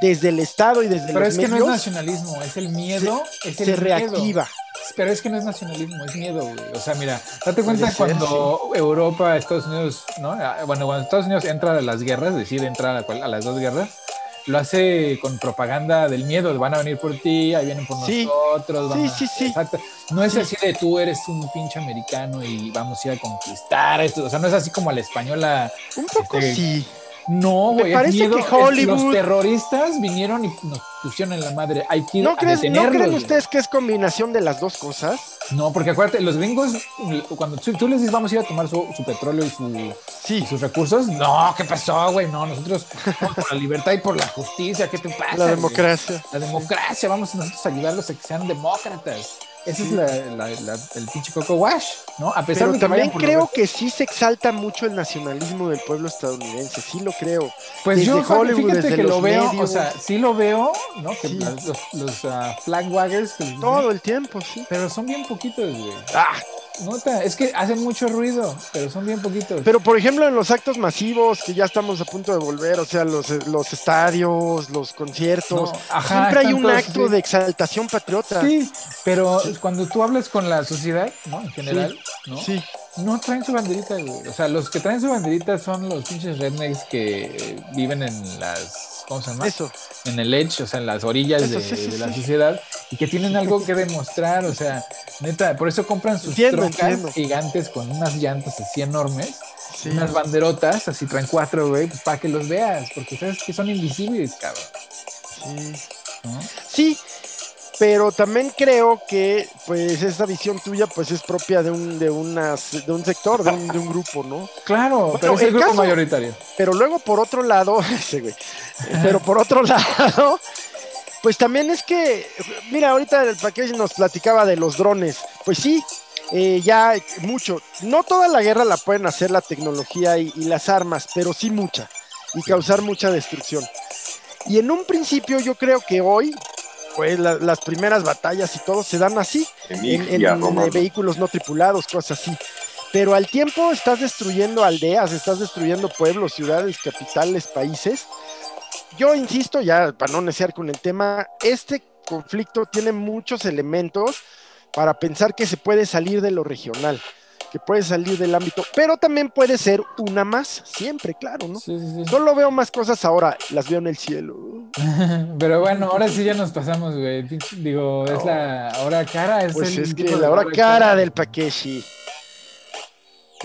desde el Estado y desde Pero los es que no medios, es nacionalismo, es el miedo. es el se miedo. reactiva. Pero es que no es nacionalismo, es miedo, güey. O sea, mira, date cuenta ser, cuando Europa, Estados Unidos, ¿no? Ah, Bueno, cuando Estados Unidos entra a las guerras, decide entrar a, a las dos guerras, lo hace con propaganda del miedo, van a venir por ti, ahí vienen por Sí. nosotros. van Sí, a- sí, sí. Exacto. No es así de tú eres un pinche americano y vamos a ir a conquistar esto. O sea, no es así como a la española. Un poco Este, sí. No, Me güey. es parece miedo. que Hollywood- Los terroristas vinieron y nos pusieron en la madre. Hay que ¿No, crees, ¿No creen ustedes que es combinación de las dos cosas? No, porque acuérdate, los gringos, cuando tú, tú les dices vamos a ir a tomar su, su petróleo y, su- y Sí. sus recursos, no, ¿qué pasó, güey? No, nosotros vamos por la libertad y por la justicia, ¿qué te pasa? La güey? democracia. La democracia, vamos nosotros a ayudarlos a que sean demócratas. Ese es la, la- la- el pinche coco wash, ¿no? A pesar Pero de que también creo que sí se exalta mucho el nacionalismo del pueblo estadounidense, sí lo creo. Pues desde yo Hollywood, fíjate desde que lo veo, o sea, sí lo veo, ¿no? Que Sí. los, los ah, flag waggers, dicen, Todo el tiempo, sí. pero son bien poquitos, güey. Ah, Nota, es que hacen mucho ruido, pero son bien poquitos. Pero por ejemplo en los actos masivos que ya estamos a punto de volver, o sea, los, los estadios, los conciertos, No, ajá, siempre hay un todos acto de exaltación patriota. Sí, pero cuando tú hablas con la sociedad, ¿no? En general, ¿no? Sí, No traen su banderita, güey. O sea, los que traen su banderita son los pinches rednecks que viven en las. ¿Cómo se llama? eso. En el edge, o sea, en las orillas Eso, de, sí, sí, de la sí. sociedad y que tienen algo que demostrar. O sea, neta, por eso compran sus Entiendo, trocas entiendo. gigantes con unas llantas así enormes, unas banderotas, así traen cuatro, güey, pues para que los veas, porque sabes que son invisibles, cabrón. Sí. ¿no? Sí, pero también creo que pues esa visión tuya pues es propia de un de unas de un sector, de un, de un grupo, ¿no? Claro, pero es el el grupo caso- mayoritario. Pero luego por otro lado, ese güey, pero por otro lado, pues también es que, mira, ahorita el paquete nos platicaba de los drones, pues sí, eh, ya mucho, no toda la guerra la pueden hacer la tecnología y, y las armas, pero sí mucha, y causar mucha destrucción. Y en un principio yo creo que hoy, pues la- las primeras batallas y todo se dan así, en, en- en vehículos no tripulados, cosas así. Pero al tiempo estás destruyendo aldeas, estás destruyendo pueblos, ciudades, capitales, países. Yo insisto, ya para no neciar con el tema, este conflicto tiene muchos elementos para pensar que se puede salir de lo regional que puede salir del ámbito, pero también puede ser una más, siempre, claro, ¿no? Sí, sí, sí. Solo veo más cosas ahora, las veo en el cielo. pero bueno, ahora sí ya nos pasamos, güey. Digo, es la hora cara. Es pues es que la hora cara, del Pakeshi.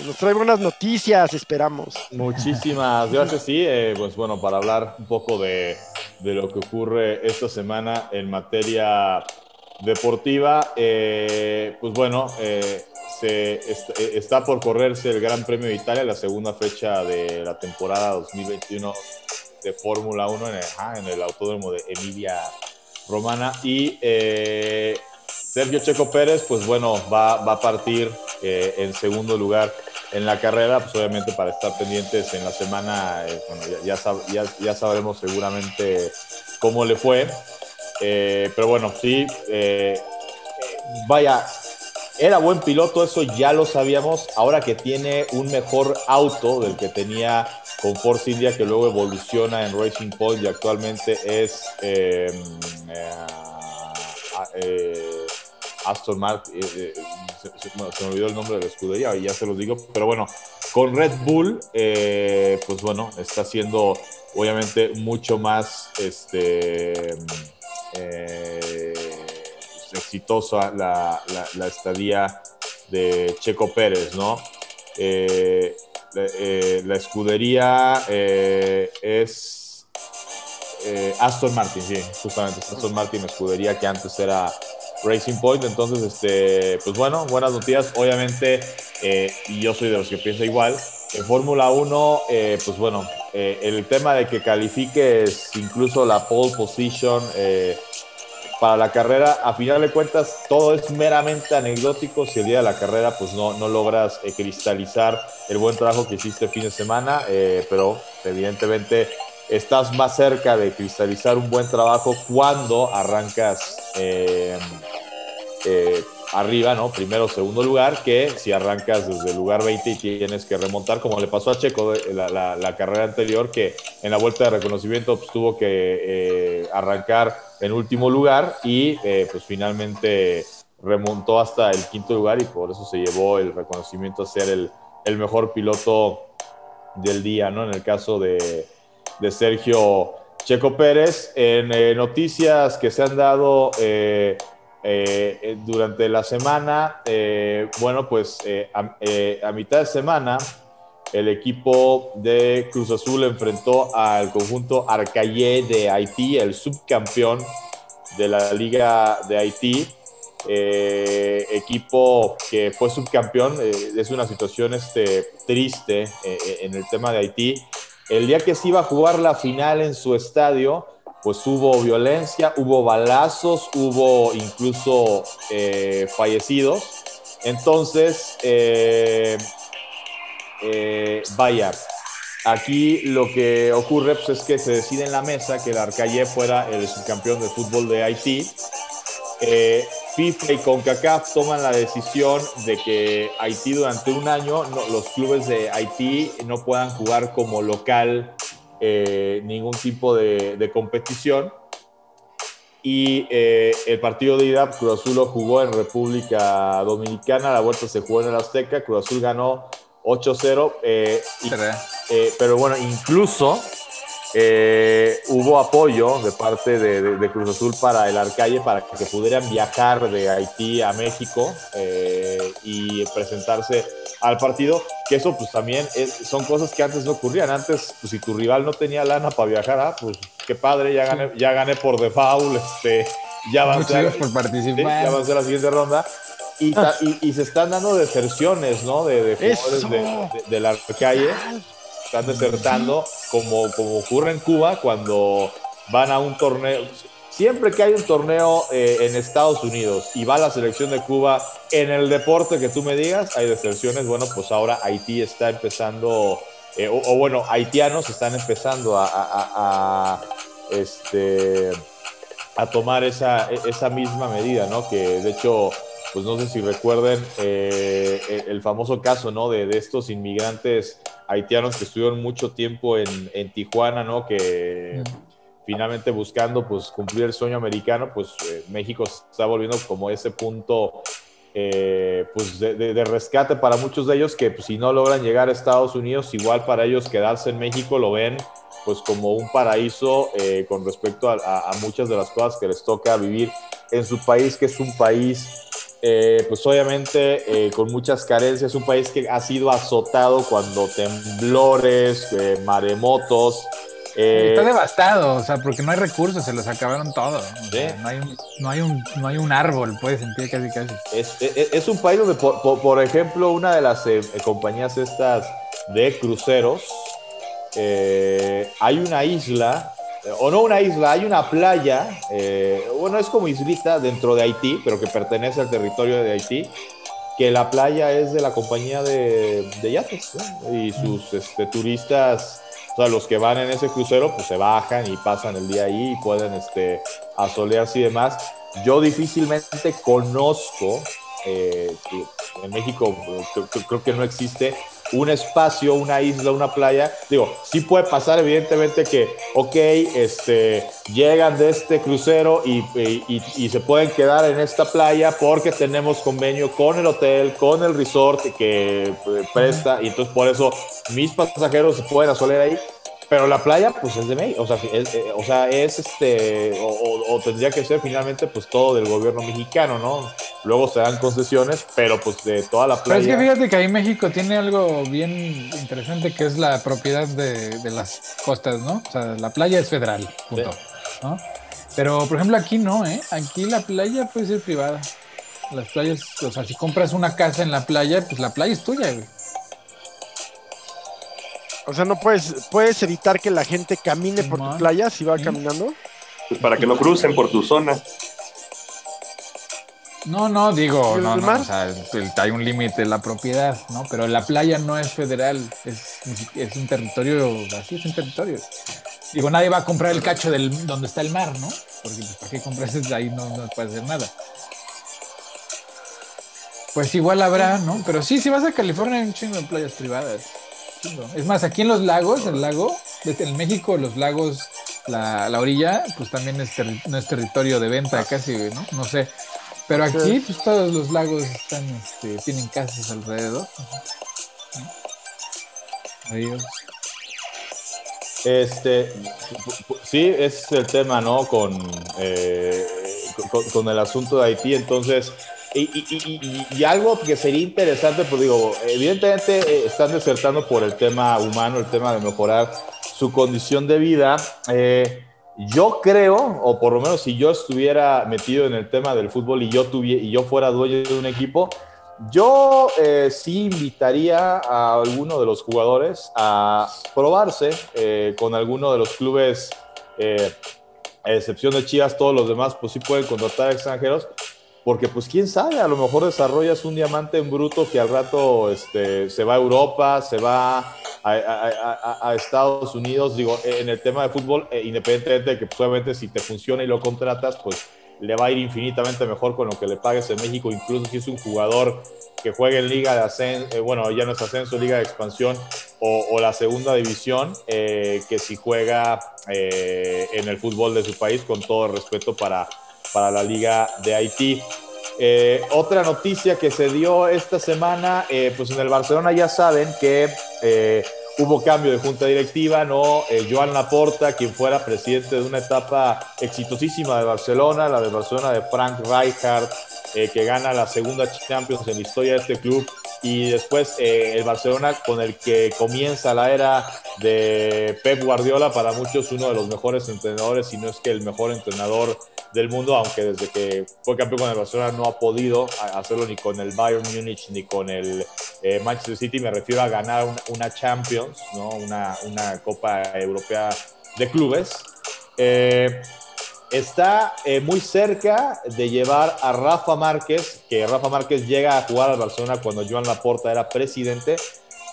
Nos trae buenas noticias, esperamos. Muchísimas gracias, sí. Eh, pues bueno, para hablar un poco de, de, lo que ocurre esta semana en materia deportiva, eh, pues bueno, eh, se eh, está por correrse el Gran Premio de Italia, la segunda fecha de la temporada 2021 de Fórmula 1 en el, en el, autódromo de Emilia Romana. Y eh, Sergio Checo Pérez, pues bueno, va, a partir eh, en segundo lugar en la carrera, pues obviamente para estar pendientes en la semana, bueno, ya, ya, ya, sabremos seguramente cómo le fue. pero bueno, sí, vaya, era buen piloto, eso ya lo sabíamos. Ahora que tiene un mejor auto del que tenía con Force India, que luego evoluciona en Racing Point y actualmente es em, eh, eh, Aston Martin. Eh, se, me olvidó el nombre de la escudería, ya se los digo. Pero bueno, con Red Bull, pues bueno, está siendo obviamente mucho más este exitosa la, la, estadía de Checo Pérez, ¿no? Eh, eh, la escudería eh, es Aston Martin, sí, justamente Aston Martin, escudería que antes era Racing Point. Entonces, este, pues bueno, buenas noticias. Obviamente, y yo soy de los que piensa igual. En Fórmula 1, pues bueno, el tema de que califiques incluso la pole position para la carrera, a final de cuentas, todo es meramente anecdótico. Si el día de la carrera pues no, no logras eh, cristalizar el buen trabajo que hiciste el fin de semana, eh, pero evidentemente estás más cerca de cristalizar un buen trabajo cuando arrancas eh, arriba, ¿no? Primero, segundo lugar, que si arrancas desde el lugar 20 y tienes que remontar, como le pasó a Checo la, la, carrera anterior, que en la vuelta de reconocimiento pues, tuvo que arrancar en último lugar y eh, pues finalmente remontó hasta el quinto lugar y por eso se llevó el reconocimiento a ser el, mejor piloto del día, ¿no? En el caso de, Sergio Checo Pérez. En eh, noticias que se han dado eh, durante la semana, bueno, pues a, a mitad de semana el equipo de Cruz Azul enfrentó al conjunto Arcayé de Haití, el subcampeón de la Liga de Haití. Eh, equipo que fue subcampeón, eh, es una situación este, triste eh, en el tema de Haití. El día que se iba a jugar la final en su estadio, pues hubo violencia, hubo balazos, hubo incluso fallecidos. Entonces, eh, vaya, aquí lo que ocurre pues, es que se decide en la mesa que el Arcaye fuera el subcampeón de fútbol de Haití. Eh, FIFA y CONCACAF toman la decisión de que Haití durante un año, los clubes de Haití no puedan jugar como local eh, ningún tipo de, competición. Y el partido de ida, Cruz Azul lo jugó en República Dominicana, la vuelta se jugó en el Azteca, Cruz Azul ganó 8-0. Eh, eh, pero bueno, incluso eh, hubo apoyo de parte de, Cruz Azul para el Arcalle para que pudieran viajar de Haití a México y presentarse al partido, que eso pues también son cosas que antes no ocurrían. Antes, pues si tu rival no tenía lana para viajar, ah, pues qué padre, ya gané, ya gané por default, este, ya avancé, por participar. ya avancé a la siguiente ronda. Y, se están dando deserciones, ¿no? De, de jugadores de, la calle. Están desertando, como, como ocurre en Cuba cuando van a un torneo. Siempre que hay un torneo eh, en Estados Unidos y va la selección de Cuba en el deporte que tú me digas, hay deserciones. Bueno, pues ahora Haití está empezando, eh, o, bueno, haitianos están empezando a, este, a tomar esa, esa misma medida, ¿no? Que de hecho pues no sé si recuerden eh, el famoso caso, ¿no? De, estos inmigrantes haitianos que estuvieron mucho tiempo en, Tijuana, ¿no? Que finalmente buscando, pues, cumplir el sueño americano, pues eh, México está volviendo como ese punto eh, pues de, rescate para muchos de ellos que pues, si no logran llegar a Estados Unidos, igual para ellos quedarse en México lo ven pues como un paraíso eh, con respecto a, muchas de las cosas que les toca vivir en su país, que es un país eh, pues obviamente con muchas carencias, un país que ha sido azotado cuando temblores, maremotos, eh, Está devastado, o sea, porque no hay recursos, se los acabaron todos. no, hay un, no, hay un, no hay un árbol, puedes sentir casi casi. Es, un país donde, por, ejemplo, una de las eh, compañías estas de cruceros, eh, hay una isla, o no una isla, hay una playa, bueno, es como islita dentro de Haití, pero que pertenece al territorio de Haití, que la playa es de la compañía de, yates, y sus este, turistas o sea, los que van en ese crucero, pues se bajan y pasan el día ahí y pueden este, asolearse y demás. Yo difícilmente conozco, eh, en México creo, que no existe un espacio, una isla, una playa. Digo, sí puede pasar evidentemente que, ok, este, llegan de este crucero y, y, se pueden quedar en esta playa porque tenemos convenio con el hotel, con el resort que eh, presta y entonces por eso mis pasajeros se pueden asolear ahí. Pero la playa, pues es de México, o sea, es, eh, o sea, es este, o, tendría que ser finalmente, pues todo del gobierno mexicano, ¿no? Luego se dan concesiones, pero pues de toda la playa. Pero es que fíjate que ahí México tiene algo bien interesante que es la propiedad de, de las costas, ¿no? O sea, la playa es federal, punto, ¿no? Pero, por ejemplo, aquí no, ¿eh? Aquí la playa puede ser privada. Las playas, o sea, si compras una casa en la playa, pues la playa es tuya, güey. O sea, no puedes, puedes evitar que la gente camine por tu playa si va caminando. Pues para que no crucen por tu zona. No, no, digo, no, no, o sea, hay un límite de la propiedad, ¿no? Pero la playa no es federal, es, es un territorio, así es un territorio. Digo, nadie va a comprar el cacho del, donde está el mar, ¿no? Porque pues, ¿para qué compras ahí? No, no puede hacer nada. Pues igual habrá, ¿no? Pero sí, si vas a California hay un chingo de playas privadas. Es más, aquí en los lagos, el lago, en México, los lagos, la, orilla, pues también es no es territorio de venta casi, ¿no? No sé. Pero aquí, pues todos los lagos están, este, tienen casas alrededor. Adiós. Este, sí, es el tema, ¿no? Con, eh, con el asunto de Haití. Entonces, y, algo que sería interesante, pues digo, evidentemente eh, están desertando por el tema humano, el tema de mejorar su condición de vida. Eh, yo creo, o por lo menos si yo estuviera metido en el tema del fútbol y yo, tuviera, y yo fuera dueño de un equipo, yo eh, sí invitaría a alguno de los jugadores a probarse con alguno de los clubes, a excepción de Chivas, todos los demás pues sí pueden contratar extranjeros, porque pues quién sabe, a lo mejor desarrollas un diamante en bruto que al rato este, se va a Europa, se va a, Estados Unidos, digo, en el tema de fútbol, eh, independientemente de que pues, obviamente si te funciona y lo contratas, pues le va a ir infinitamente mejor con lo que le pagues en México, incluso si es un jugador que juegue en liga de ascenso, eh, bueno, ya no es ascenso, liga de expansión o, la segunda división, eh, que si juega en el fútbol de su país, con todo respeto para para la Liga de Haití. Eh, otra noticia que se dio esta semana, eh, pues en el Barcelona ya saben que eh, hubo cambio de junta directiva, ¿no? Joan Laporta, quien fuera presidente de una etapa exitosísima de Barcelona, la de Barcelona de Frank Rijkaard, que gana la segunda Champions en la historia de este club, y después el Barcelona con el que comienza la era de Pep Guardiola, para muchos uno de los mejores entrenadores, si no es que el mejor entrenador del mundo, aunque desde que fue campeón con el Barcelona no ha podido hacerlo ni con el Bayern Múnich ni con el eh, Manchester City. Me refiero a ganar una, Champions, ¿no? una, una, Copa Europea de Clubes. Eh, está eh, muy cerca de llevar a Rafa Márquez, que Rafa Márquez llega a jugar al Barcelona cuando Joan Laporta era presidente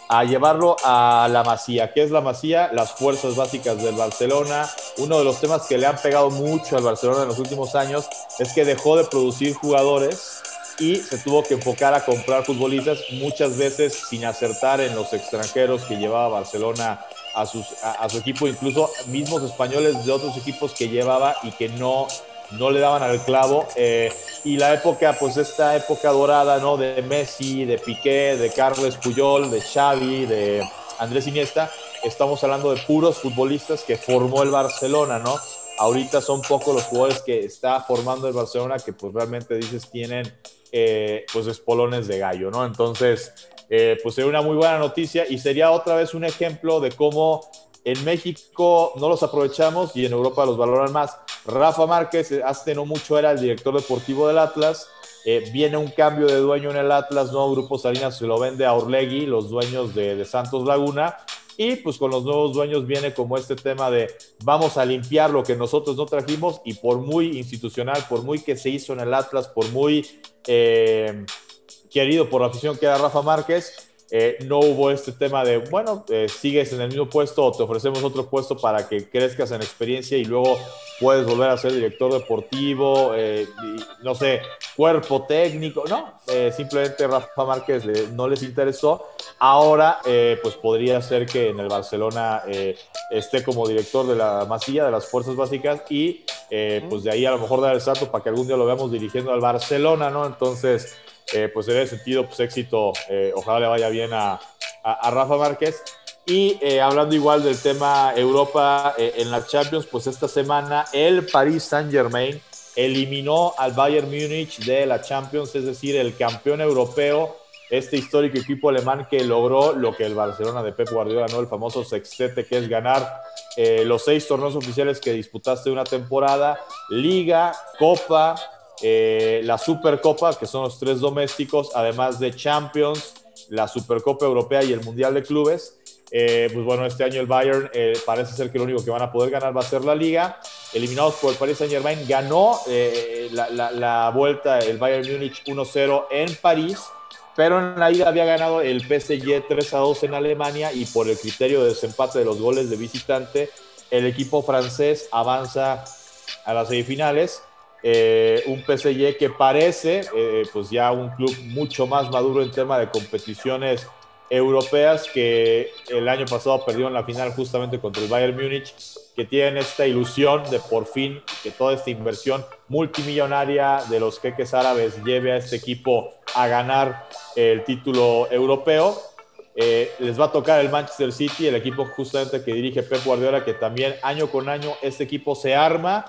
a llevarlo a la Masía. ¿Qué es la Masía? Las fuerzas básicas del Barcelona. Uno de los temas que le han pegado mucho al Barcelona en los últimos años es que dejó de producir jugadores y se tuvo que enfocar a comprar futbolistas, muchas veces sin acertar en los extranjeros que llevaba Barcelona a, su equipo, incluso mismos españoles de otros equipos que llevaba y que no no le daban al clavo. Eh, y la época, pues esta época dorada, ¿no? De Messi, de Piqué, de Carles Puyol, de Xavi, de Andrés Iniesta, estamos hablando de puros futbolistas que formó el Barcelona, ¿no? Ahorita son pocos los jugadores que está formando el Barcelona que pues realmente dices tienen eh, pues espolones de gallo, ¿no? Entonces, eh, pues sería una muy buena noticia y sería otra vez un ejemplo de cómo en México no los aprovechamos y en Europa los valoran más. Rafa Márquez, eh, hace no mucho era el director deportivo del Atlas. Eh, viene un cambio de dueño en el Atlas, ¿no? Grupo Salinas se lo vende a Orlegui, los dueños de, Santos Laguna. Y pues con los nuevos dueños viene como este tema de vamos a limpiar lo que nosotros no trajimos y por muy institucional, por muy que se hizo en el Atlas, por muy querido por la afición que era Rafa Márquez, eh, no hubo este tema de, bueno, eh, sigues en el mismo puesto o te ofrecemos otro puesto para que crezcas en experiencia y luego puedes volver a ser director deportivo, eh, no sé, cuerpo técnico, no, simplemente Rafa Márquez no les interesó. Ahora, pues podría ser que en el Barcelona esté como director de la masilla de las fuerzas básicas y pues de ahí a lo mejor dar el salto para que algún día lo veamos dirigiendo al Barcelona, ¿no? Entonces, eh, pues en ese sentido, pues éxito, eh, ojalá le vaya bien a, Rafa Márquez. Y eh, hablando igual del tema Europa en la Champions, pues esta semana el Paris Saint Germain eliminó al Bayern Múnich de la Champions, es decir, el campeón europeo, este histórico equipo alemán que logró lo que el Barcelona de Pep Guardiola, ¿no? el famoso sextete, que es ganar los seis torneos oficiales que disputaste una temporada, Liga, Copa, eh, la Supercopa, que son los tres domésticos, además de Champions, la Supercopa Europea y el Mundial de Clubes. Eh, pues bueno, este año el Bayern eh, parece ser que lo único que van a poder ganar va a ser la liga. Eliminados por el Paris Saint Germain, ganó la, la, vuelta el Bayern Múnich 1-0 en París, pero en la ida había ganado el PSG 3-2 en Alemania y por el criterio de desempate de los goles de visitante, el equipo francés avanza a las semifinales eh, un PSG que parece eh, pues ya un club mucho más maduro en tema de competiciones europeas que el año pasado perdió en la final justamente contra el Bayern Múnich, que tienen esta ilusión de por fin que toda esta inversión multimillonaria de los jeques árabes lleve a este equipo a ganar el título europeo. Eh, les va a tocar el Manchester City, el equipo justamente que dirige Pep Guardiola, que también año con año este equipo se arma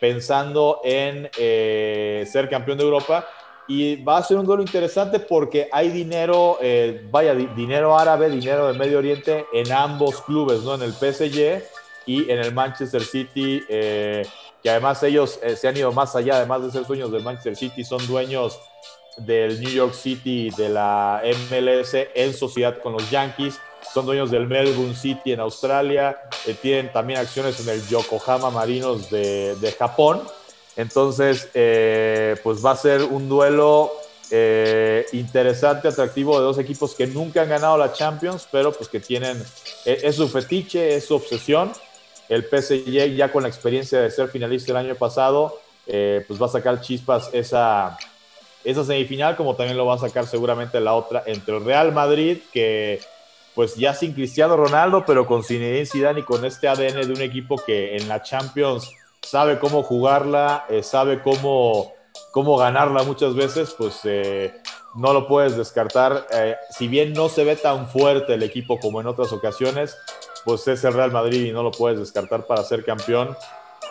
pensando en eh, ser campeón de Europa. Y va a ser un duelo interesante porque hay dinero, eh, vaya, dinero árabe, dinero del Medio Oriente en ambos clubes, ¿no? En el PSG y en el Manchester City, eh, que además ellos se han ido más allá, además de ser dueños del Manchester City, son dueños del New York City, de la MLS, en sociedad con los Yankees son dueños del Melbourne City en Australia, eh, tienen también acciones en el Yokohama Marinos de, Japón. Entonces, eh, pues va a ser un duelo eh, interesante, atractivo de dos equipos que nunca han ganado la Champions, pero pues que tienen, es, su fetiche, es su obsesión. El PSG ya con la experiencia de ser finalista el año pasado, pues va a sacar chispas esa, esa semifinal, como también lo va a sacar seguramente la otra entre el Real Madrid, que pues ya sin Cristiano Ronaldo, pero con Zinedine Zidane y con este ADN de un equipo que en la Champions sabe cómo jugarla, eh, sabe cómo, cómo ganarla muchas veces, pues eh, no lo puedes descartar. Eh, si bien no se ve tan fuerte el equipo como en otras ocasiones, pues es el Real Madrid y no lo puedes descartar para ser campeón.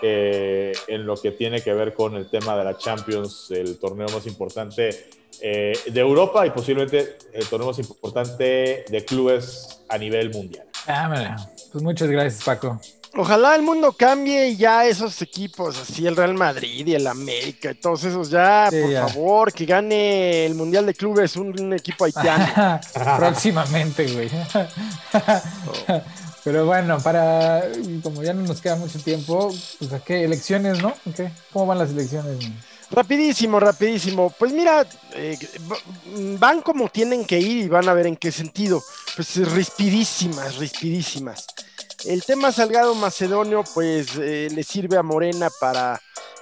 en lo que tiene que ver con el tema de la Champions, el torneo más importante eh, de Europa y posiblemente el torneo más importante de clubes a nivel mundial. Ah, pues muchas gracias, Paco. Ojalá el mundo cambie y ya esos equipos, así el Real Madrid y el América y todos esos, ya, por favor, que gane el Mundial de Clubes un, equipo haitiano. Próximamente, güey. Pero bueno, para, como ya no nos queda mucho tiempo, pues a qué elecciones, ¿no? ¿Cómo van las elecciones? Rapidísimo, rapidísimo. Pues mira, eh, van como tienen que ir y van a ver en qué sentido. Pues rispidísimas, rispidísimas. El tema Salgado Macedonio, pues eh, le sirve a Morena para,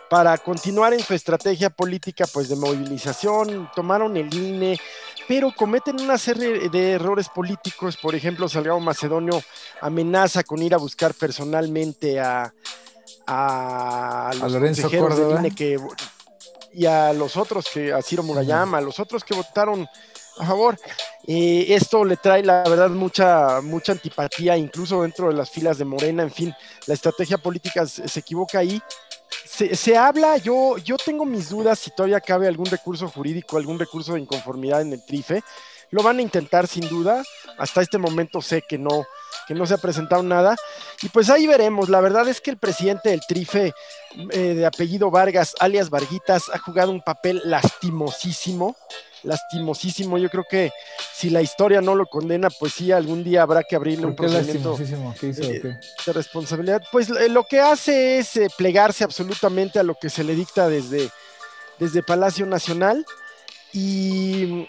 para continuar en su estrategia política, pues de movilización. Tomaron el INE, pero cometen una serie de errores políticos. Por ejemplo, Salgado Macedonio amenaza con ir a buscar personalmente a a, los Lorenzo Córdoba. que, y a los otros, que a Ciro Murayama, a los otros que votaron a favor. esto le trae, la verdad, mucha, mucha antipatía, incluso dentro de las filas de Morena. En fin, la estrategia política se, equivoca ahí. Se, habla, yo, yo tengo mis dudas si todavía cabe algún recurso jurídico, algún recurso de inconformidad en el TRIFE. Lo van a intentar sin duda. Hasta este momento sé que no, que no se ha presentado nada. Y pues ahí veremos. La verdad es que el presidente del TRIFE, eh, de apellido Vargas, alias Varguitas, ha jugado un papel lastimosísimo. Lastimosísimo. Yo creo que si la historia no lo condena, pues sí, algún día habrá que abrirle un procedimiento ¿Qué hizo, eh, de responsabilidad. Pues eh, lo que hace es plegarse absolutamente a lo que se le dicta desde, desde Palacio Nacional. Y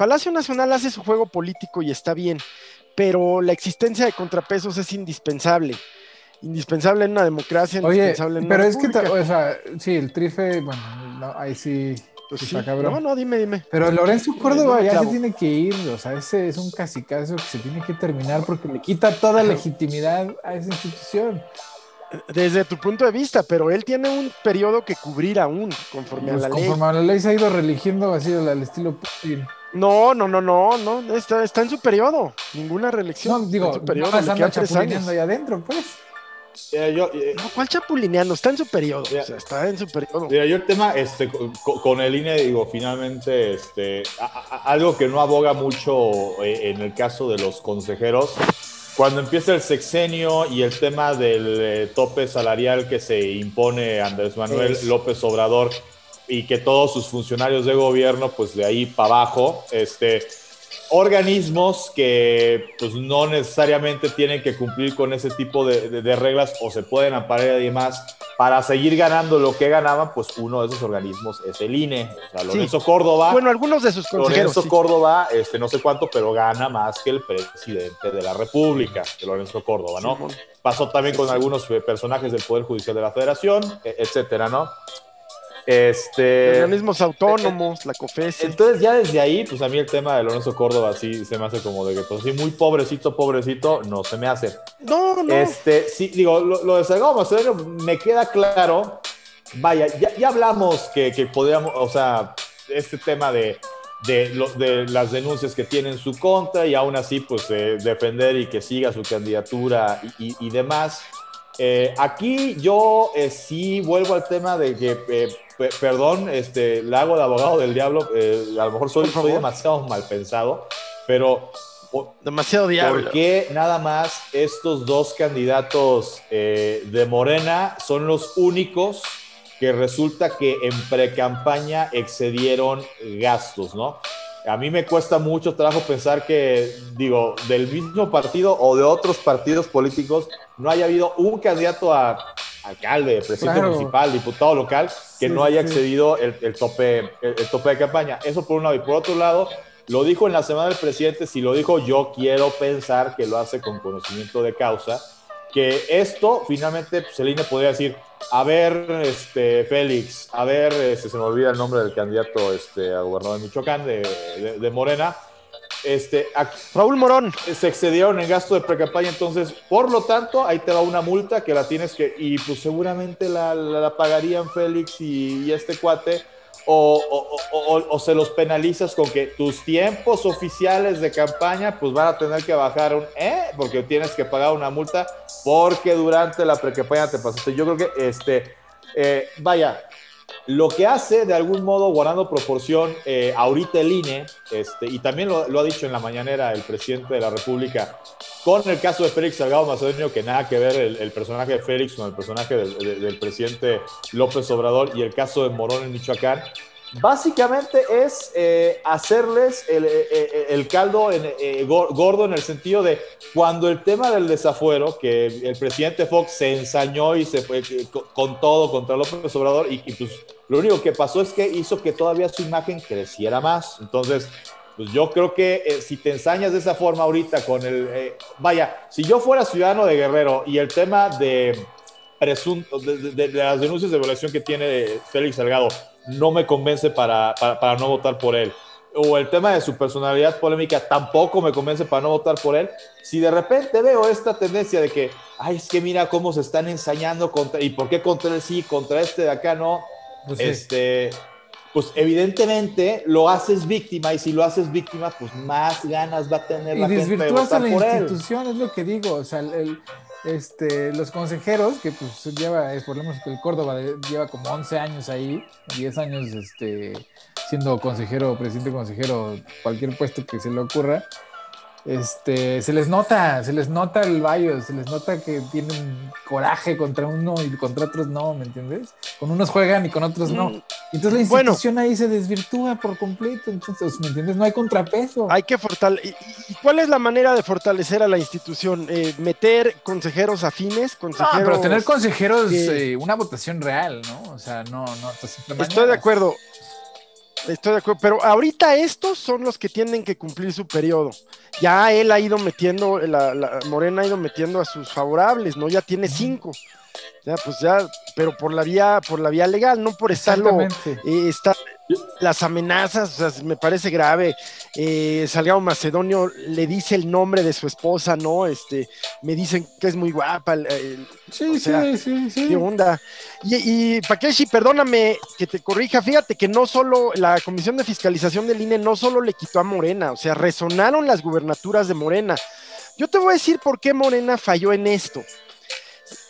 Palacio Nacional hace su juego político y está bien, pero la existencia de contrapesos es indispensable. Indispensable en una democracia, indispensable en una Pero es que, o sea, sí, el trife, bueno, ahí sí. Pues sí. No, no, dime, dime. Pero Lorenzo Córdoba ya se tiene que ir, o sea, ese es un caso que se tiene que terminar porque le quita toda legitimidad a esa institución. Desde tu punto de vista, pero él tiene un periodo que cubrir aún, conforme a pues la ley. Conforme a la ley se ha ido religiendo así al estilo Putin. No, no, no, no, no, está, está en su periodo. Ninguna reelección. No, digo, en su periodo, no chapulineando ahí adentro, pues. yo, eh, no, ¿cuál chapulineando? Está en su periodo. o sea, está en su periodo. Mira, yo el tema, este, con, el INE, digo, finalmente, este, algo que no aboga mucho eh, en el caso de los consejeros, cuando empieza el sexenio y el tema del eh, tope salarial que se impone Andrés Manuel López Obrador, y que todos sus funcionarios de gobierno, pues de ahí para abajo, este, organismos que pues no necesariamente tienen que cumplir con ese tipo de, reglas o se pueden amparar y más para seguir ganando lo que ganaban, pues uno de esos organismos es el INE, o sea, Lorenzo Córdoba. Bueno, algunos de sus consejeros. Lorenzo Córdoba, este, no sé cuánto, pero gana más que el presidente de la República, que Lorenzo Córdoba, ¿no? Pasó también con algunos personajes del Poder Judicial de la Federación, e, etcétera, ¿no? Este, organismos autónomos, la COFES. Entonces ya desde ahí, pues a mí el tema de Lorenzo Córdoba sí se me hace como de que, pues sí, muy pobrecito, pobrecito, no se me hace. No, no. Este, sí, digo, lo, de Salgado Macedonio me queda claro, vaya, ya, ya hablamos que, que podríamos, o sea, este tema de, de, de, las denuncias que tiene en su contra y aún así, pues defender y que siga su candidatura y, y, demás. Eh, aquí yo eh, sí vuelvo al tema de que eh, perdón, este, la hago de abogado del diablo, eh, a lo mejor soy, demasiado mal pensado, pero... Demasiado diablo. ¿Por qué nada más estos dos candidatos de Morena son los únicos que resulta que en pre-campaña excedieron gastos, ¿no? A mí me cuesta mucho trabajo pensar que, digo, del mismo partido o de otros partidos políticos no haya habido un candidato a alcalde, presidente municipal, diputado local, que no haya accedido el, tope, el, tope de campaña. Eso por un lado. Y por otro lado, lo dijo en la semana del presidente, si lo dijo yo quiero pensar que lo hace con conocimiento de causa, que esto finalmente pues, el INE podría decir, a ver, este, Félix, a ver, este, se me olvida el nombre del candidato este, a gobernador de Michoacán, de, de Morena, este, Raúl Morón. Se excedieron en gasto de pre-campaña, entonces, por lo tanto, ahí te va una multa que la tienes que, y pues seguramente la, la, pagarían Félix y, este cuate, o, se los penalizas con que tus tiempos oficiales de campaña, pues van a tener que bajar un, ¿eh? Porque tienes que pagar una multa porque durante la pre-campaña te pasaste. Yo creo que, este, eh, vaya, lo que hace, de algún modo, guardando proporción, eh, ahorita el INE, este, y también lo, ha dicho en la mañanera el presidente de la República, con el caso de Félix Salgado Macedonio, que nada que ver el, personaje de Félix con el personaje del, del, presidente López Obrador, y el caso de Morón en Michoacán, Básicamente es eh, hacerles el, eh, eh, caldo gordo en el sentido de cuando el tema del desafuero, que el presidente Fox se ensañó y se fue con todo contra López Obrador, y, pues lo único que pasó es que hizo que todavía su imagen creciera más. Entonces, pues yo creo que si te ensañas de esa forma ahorita con el... vaya, si yo fuera ciudadano de Guerrero y el tema de presunto, de, las denuncias de violación que tiene Félix Salgado no me convence para, para, no votar por él. o el tema de su personalidad polémica tampoco me convence para no votar por él. Si de repente veo esta tendencia de que, ay, es que mira cómo se están ensañando contra, y por qué contra él sí, contra este de acá no, pues este, pues evidentemente lo haces víctima y si lo haces víctima, pues más ganas va a tener la gente de votar a la institución, es lo que digo, o sea, el, este, los consejeros, que pues lleva, por lo menos el Córdoba lleva como 11 años ahí, 10 años este, siendo consejero, presidente consejero, cualquier puesto que se le ocurra, este, se les nota, se les nota el vallo, se les nota que tienen coraje contra uno y contra otros no, ¿me entiendes? Con unos juegan y con otros no. Entonces la institución ahí se desvirtúa por completo, entonces, ¿me entiendes? No hay contrapeso. Hay que fortalecer. ¿Y cuál es la manera de fortalecer a la institución? Eh, ¿Meter consejeros afines? Consejeros no, pero tener consejeros, eh, una votación real, ¿no? O sea, no, no. Estoy de acuerdo. Estoy de acuerdo, pero ahorita estos son los que tienen que cumplir su periodo. Ya él ha ido metiendo, la, Morena ha ido metiendo a sus favorables, ¿no? Ya tiene cinco. Ya, pues ya, pero por la vía, por la vía legal, no por estarlo, eh, estar, las amenazas, o sea, me parece grave. Eh, Salgado Macedonio le dice el nombre de su esposa, ¿no? Este, me dicen que es muy guapa. sí, sí, sí, sí. ¿Qué onda? Y, y Pakeshi, perdóname que te corrija, fíjate que no solo la Comisión de Fiscalización del INE no solo le quitó a Morena, o sea, resonaron las gubernaturas de Morena. Yo te voy a decir por qué Morena falló en esto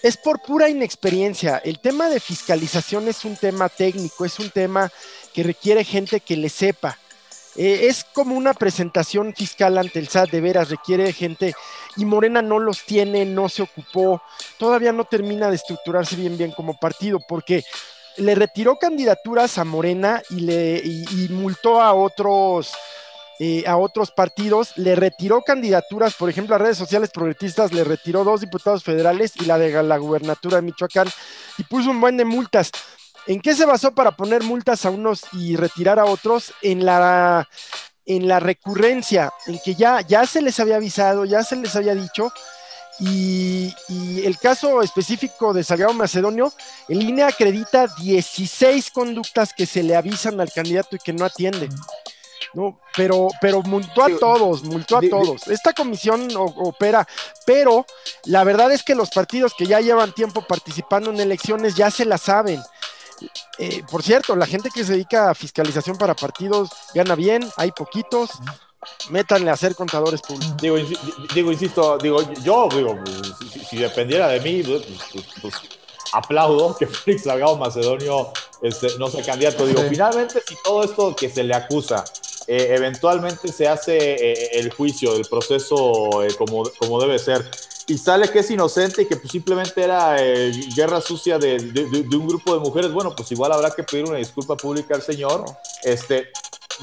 es por pura inexperiencia. El tema de fiscalización es un tema técnico, es un tema que requiere gente que le sepa. Eh, es como una presentación fiscal ante el SAT, de veras, requiere gente y Morena no los tiene, no se ocupó, todavía no termina de estructurarse bien bien como partido, porque le retiró candidaturas a Morena y le multó a otros eh, a otros partidos, le retiró candidaturas, por ejemplo, a redes sociales progresistas, le retiró dos diputados federales y la de la gubernatura de Michoacán y puso un buen de multas. ¿En qué se basó para poner multas a unos y retirar a otros? En la, en la recurrencia, en que ya, ya se les había avisado, ya se les había dicho. Y, el caso específico de Salgado Macedonio, el INE acredita 16 conductas que se le avisan al candidato y que no atienden. No, pero, pero multó a todos, multó a todos. Esta comisión opera, pero la verdad es que los partidos que ya llevan tiempo participando en elecciones ya se la saben. Eh, por cierto, la gente que se dedica a fiscalización para partidos gana bien, hay poquitos. Métanle a ser contadores públicos. Digo, digo insisto, digo, yo digo, si, dependiera de mí, pues, pues, pues, aplaudo que Félix Salgado Macedonio este, no sea candidato. Digo, finalmente, si todo esto que se le acusa eh, eventualmente se hace eh, el juicio, el proceso eh, como, como debe ser, y sale que es inocente y que pues, simplemente era guerra sucia de, de, un grupo de mujeres, bueno, pues igual habrá que pedir una disculpa pública al señor. Este,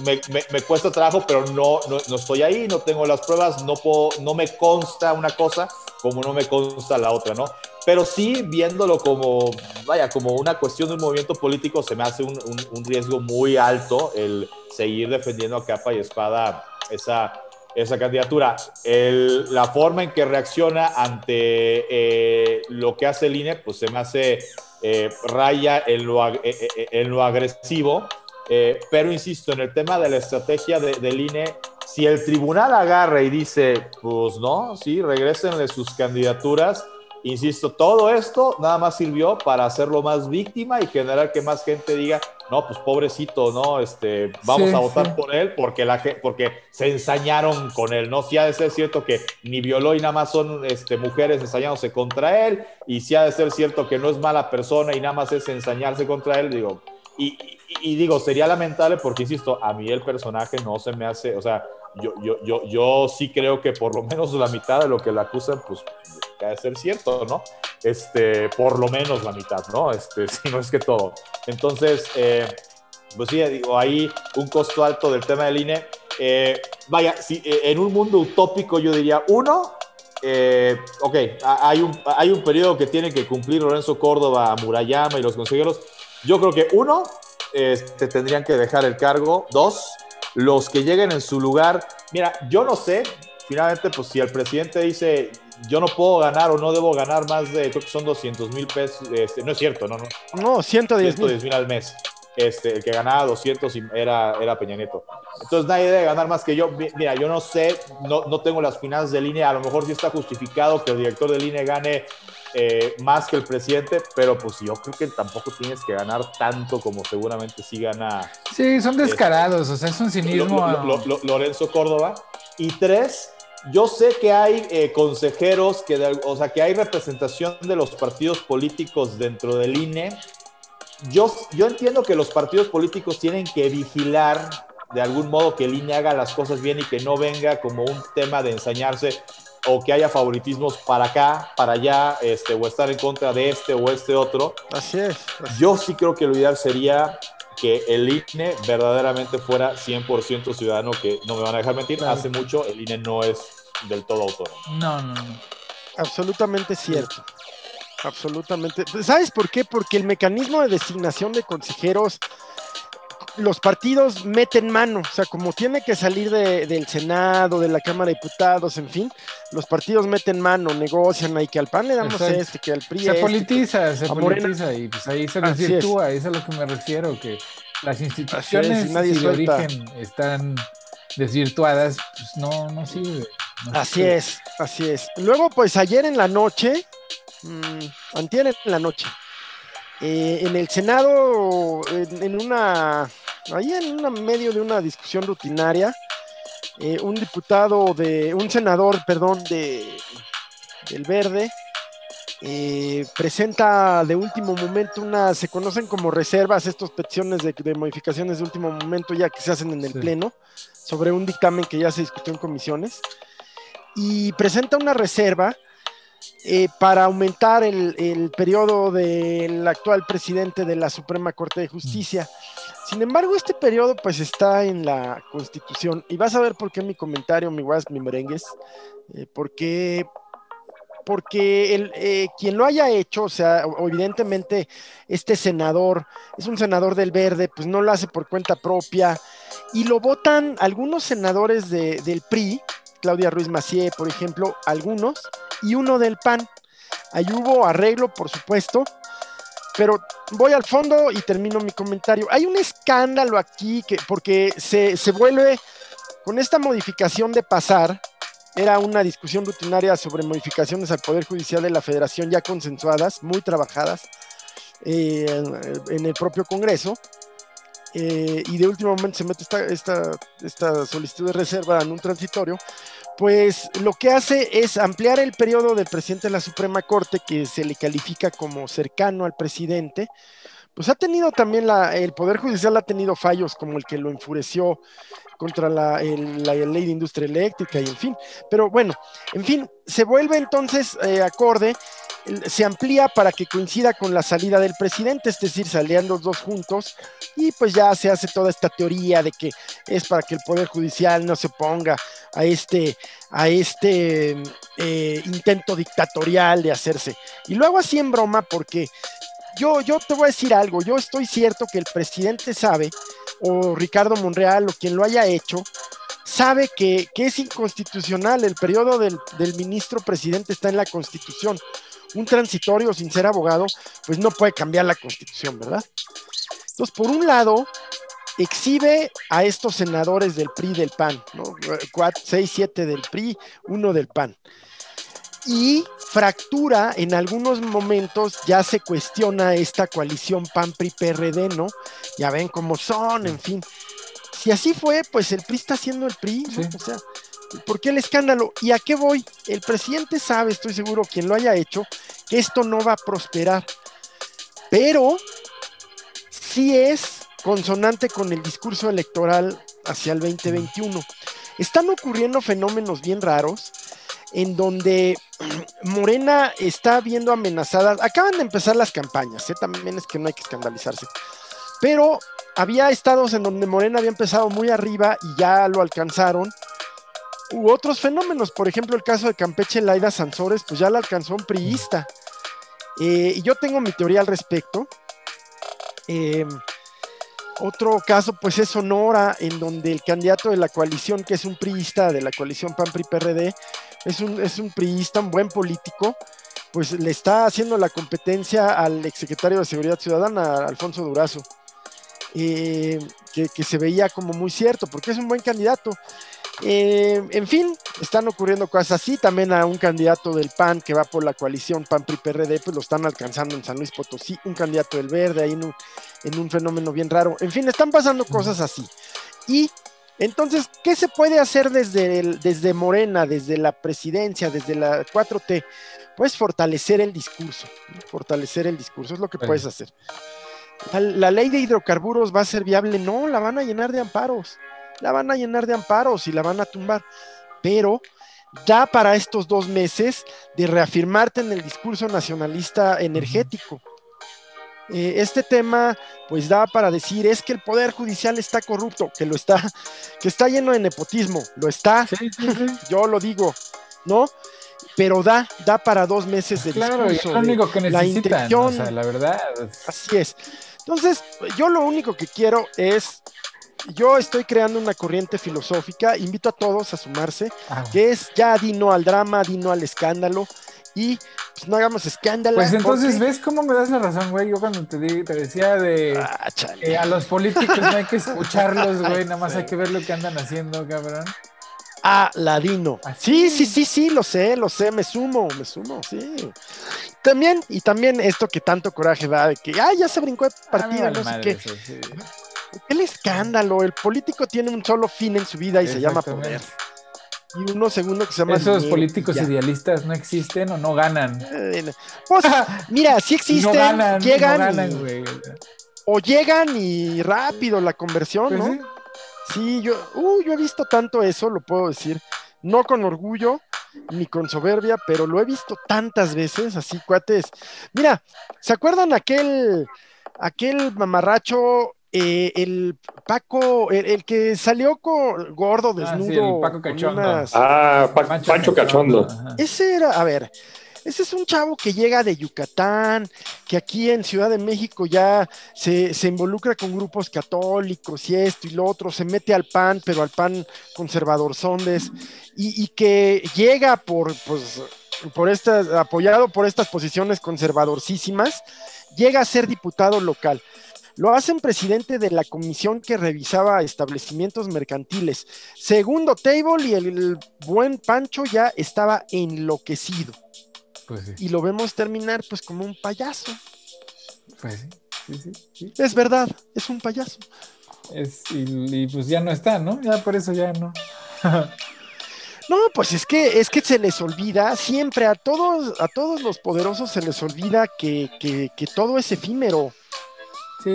me, me, cuesta trabajo, pero no, no, no, estoy ahí, no tengo las pruebas, no, puedo, no me consta una cosa como no me consta la otra, ¿no? Pero sí, viéndolo como, vaya, como una cuestión de un movimiento político, se me hace un, un, riesgo muy alto el seguir defendiendo a capa y espada esa, esa candidatura. El, la forma en que reacciona ante eh, lo que hace el INE, pues se me hace eh, raya en lo, eh, en lo agresivo eh, pero insisto, en el tema de la estrategia del INE, si el tribunal agarra y dice, pues no, sí, regresenle sus candidaturas, insisto, todo esto nada más sirvió para hacerlo más víctima y generar que más gente diga, no, pues pobrecito, ¿no? Este, vamos a votar por él porque, la, porque se ensañaron con él, ¿no? Si ha de ser cierto que ni violó y nada más son este, mujeres ensañándose contra él, y si ha de ser cierto que no es mala persona y nada más es ensañarse contra él, digo, y, y, digo, sería lamentable porque, insisto, a mí el personaje no se me hace, o sea, yo, yo, yo, yo sí creo que por lo menos la mitad de lo que le acusan, pues, debe ser cierto, ¿no? Este, por lo menos la mitad, ¿no? Este, si no es que todo. Entonces, eh, pues sí, digo, ahí un costo alto del tema del INE. Eh, vaya, si, eh, en un mundo utópico yo diría, uno, ok, hay un, hay un periodo que tiene que cumplir Lorenzo Córdoba, Murayama y los consejeros. Yo creo que uno, este, tendrían que dejar el cargo. Dos, los que lleguen en su lugar. Mira, yo no sé, finalmente, pues si el presidente dice, yo no puedo ganar o no debo ganar más de, creo que son 200 mil pesos, este, no es cierto, no, no. No, 110 mil al mes. este, el que ganaba 200 era, era Peña Nieto. Entonces nadie debe ganar más que yo. Mira, yo no sé, no, no tengo las finanzas de línea, a lo mejor sí está justificado que el director de línea gane eh, más que el presidente, pero pues yo creo que tampoco tienes que ganar tanto como seguramente sí gana. Sí, son descarados, o sea, es un cinismo. Lorenzo Córdoba. Y tres, yo sé que hay eh, consejeros, que o sea, que hay representación de los partidos políticos dentro del INE. Yo, yo entiendo que los partidos políticos tienen que vigilar de algún modo que el INE haga las cosas bien y que no venga como un tema de ensañarse o que haya favoritismos para acá, para allá, este, o estar en contra de este o este otro. Así es. Yo sí creo que lo ideal sería que el INE verdaderamente fuera 100% ciudadano, que no me van a dejar mentir, hace mucho el INE no es del todo autónomo. No, no, no. Absolutamente cierto. Absolutamente. ¿Sabes por qué? Porque el mecanismo de designación de consejeros los partidos meten mano, o sea, como tiene que salir del Senado, de la Cámara de Diputados, en fin, los partidos meten mano, negocian ahí que al PAN le damos este, que al PRI Se politiza, se politiza y pues ahí se desvirtúa, eso es a lo que me refiero, que las instituciones de origen están desvirtuadas, pues no, no sirve. así es, así es. Luego, pues ayer en la noche, mmm, antier en la noche, eh, en el Senado, en, una, ahí en una, medio de una discusión rutinaria, eh, un diputado de, un senador, perdón, de, del Verde, eh, presenta de último momento una, se conocen como reservas, estas peticiones de, modificaciones de último momento ya que se hacen en el Pleno, sobre un dictamen que ya se discutió en comisiones, y presenta una reserva eh, para aumentar el, periodo del actual presidente de la Suprema Corte de Justicia. Sin embargo, este periodo pues está en la Constitución y vas a ver por qué mi comentario, mi guas, mi merengues, eh, porque porque el, eh, quien lo haya hecho, o sea, evidentemente este senador es un senador del verde, pues no lo hace por cuenta propia y lo votan algunos senadores del PRI, Claudia Ruiz Macié, por ejemplo, algunos, y uno del PAN. Ahí hubo arreglo, por supuesto, pero voy al fondo y termino mi comentario. Hay un escándalo aquí que, porque se, se vuelve, con esta modificación de pasar, era una discusión rutinaria sobre modificaciones al Poder Judicial de la Federación ya consensuadas, muy trabajadas eh, en el propio Congreso. Eh, y de último momento se mete esta, esta, esta solicitud de reserva en un transitorio, pues lo que hace es ampliar el periodo del presidente de la Suprema Corte, que se le califica como cercano al presidente, pues ha tenido también la, el Poder Judicial ha tenido fallos como el que lo enfureció contra la, ley de industria eléctrica y en fin. Pero bueno, en fin, se vuelve entonces eh, acorde, se amplía para que coincida con la salida del presidente, es decir, salían los dos juntos y pues ya se hace toda esta teoría de que es para que el Poder Judicial no se oponga a este, a este eh, intento dictatorial de hacerse. Y luego así en broma porque yo, yo te voy a decir algo, yo estoy cierto que el presidente sabe o Ricardo Monreal o quien lo haya hecho, sabe que, es inconstitucional. El periodo del, ministro presidente está en la constitución. Un transitorio sin ser abogado, pues no puede cambiar la constitución, ¿verdad? Entonces, por un lado, exhibe a estos senadores del PRI del PAN, ¿no? 6, 7 del PRI, uno del PAN y fractura en algunos momentos, ya se cuestiona esta coalición PAN-PRI-PRD, ¿no? Ya ven cómo son, en fin. Si así fue, pues el PRI está haciendo el PRI, ¿no? O sea, ¿por qué el escándalo? ¿Y a qué voy? El presidente sabe, estoy seguro, quien lo haya hecho, que esto no va a prosperar. Pero sí es consonante con el discurso electoral hacia el 2021. Están ocurriendo fenómenos bien raros en donde Morena está viendo amenazadas. Acaban de empezar las campañas, ¿eh? también es que no hay que escandalizarse. Pero había estados en donde Morena había empezado muy arriba y ya lo alcanzaron. Hubo otros fenómenos, por ejemplo, el caso de Campeche Laida Sansores, pues ya la alcanzó un priista. Eh, y yo tengo mi teoría al respecto. Eh, otro caso, pues es Sonora, en donde el candidato de la coalición, que es un priista de la coalición PAN-PRI-PRD, es un, es un priista, un buen político, pues le está haciendo la competencia al exsecretario de Seguridad Ciudadana, Alfonso Durazo. eh, que, se veía como muy cierto, porque es un buen candidato. Eh, en fin, están ocurriendo cosas así. También a un candidato del PAN que va por la coalición PAN-PRI-PRD, pues lo están alcanzando en San Luis Potosí. Un candidato del Verde ahí en un, en un fenómeno bien raro. En fin, están pasando cosas así. Y entonces, ¿qué se puede hacer desde, desde Morena, desde la presidencia, desde la 4T? Pues fortalecer el discurso, fortalecer el discurso, es lo que puedes hacer. La, ley de hidrocarburos va a ser viable, no, la van a llenar de amparos, la van a llenar de amparos y la van a tumbar, pero da para estos dos meses de reafirmarte en el discurso nacionalista energético. Eh, este tema pues da para decir es que el poder judicial está corrupto, que lo está, que está lleno de nepotismo, lo está, yo lo digo, ¿no? Pero da, da para dos meses de claro, discurso. Claro, lo único que necesitan, la o sea, la verdad. Así es. Entonces, yo lo único que quiero es yo estoy creando una corriente filosófica, invito a todos a sumarse, ah. que es ya dino al drama, dino al escándalo, y pues no hagamos escándalo. Pues entonces, ¿ves cómo me das la razón, güey? Yo cuando te, te decía de ah, a los políticos no hay que escucharlos, güey, nada más hay que ver lo que andan haciendo, cabrón. Ah, Ladino. Sí, sí, sí, sí, lo sé, lo sé, me sumo, me sumo, sí. También, y también esto que tanto coraje da de que, ah, ya se brincó de partida, no sé qué. El escándalo, el político tiene un solo fin en su vida y se llama poder y uno segundo que se llama. Esos políticos idealistas no existen o no ganan. Pues, mira, sí existen, llegan. o llegan y rápido la conversión, pues ¿no? Sí. yo, uh, yo he visto tanto eso, lo puedo decir. No con orgullo ni con soberbia, pero lo he visto tantas veces, así, cuates. Mira, ¿se acuerdan aquel, aquel mamarracho eh, el Paco, el, que salió con gordo, ah, desnudo. Paco Cachondo. Ah, Pancho, Cachondo. Ese era, a ver, ese es un chavo que llega de Yucatán, que aquí en Ciudad de México ya se, involucra con grupos católicos y esto y lo otro, se mete al PAN, pero al PAN conservador sondes, y, y que llega por, pues, por estas, apoyado por estas posiciones conservadorcísimas, llega a ser diputado local. Lo hacen presidente de la comisión que revisaba establecimientos mercantiles. Segundo table y el, buen Pancho ya estaba enloquecido. Pues y lo vemos terminar pues como un payaso. Pues sí, sí, Es verdad, es un payaso. y, pues ya no está, ¿no? Ya por eso ya no. No, pues es que es que se les olvida, siempre a todos, a todos los poderosos se les olvida que, que todo es efímero.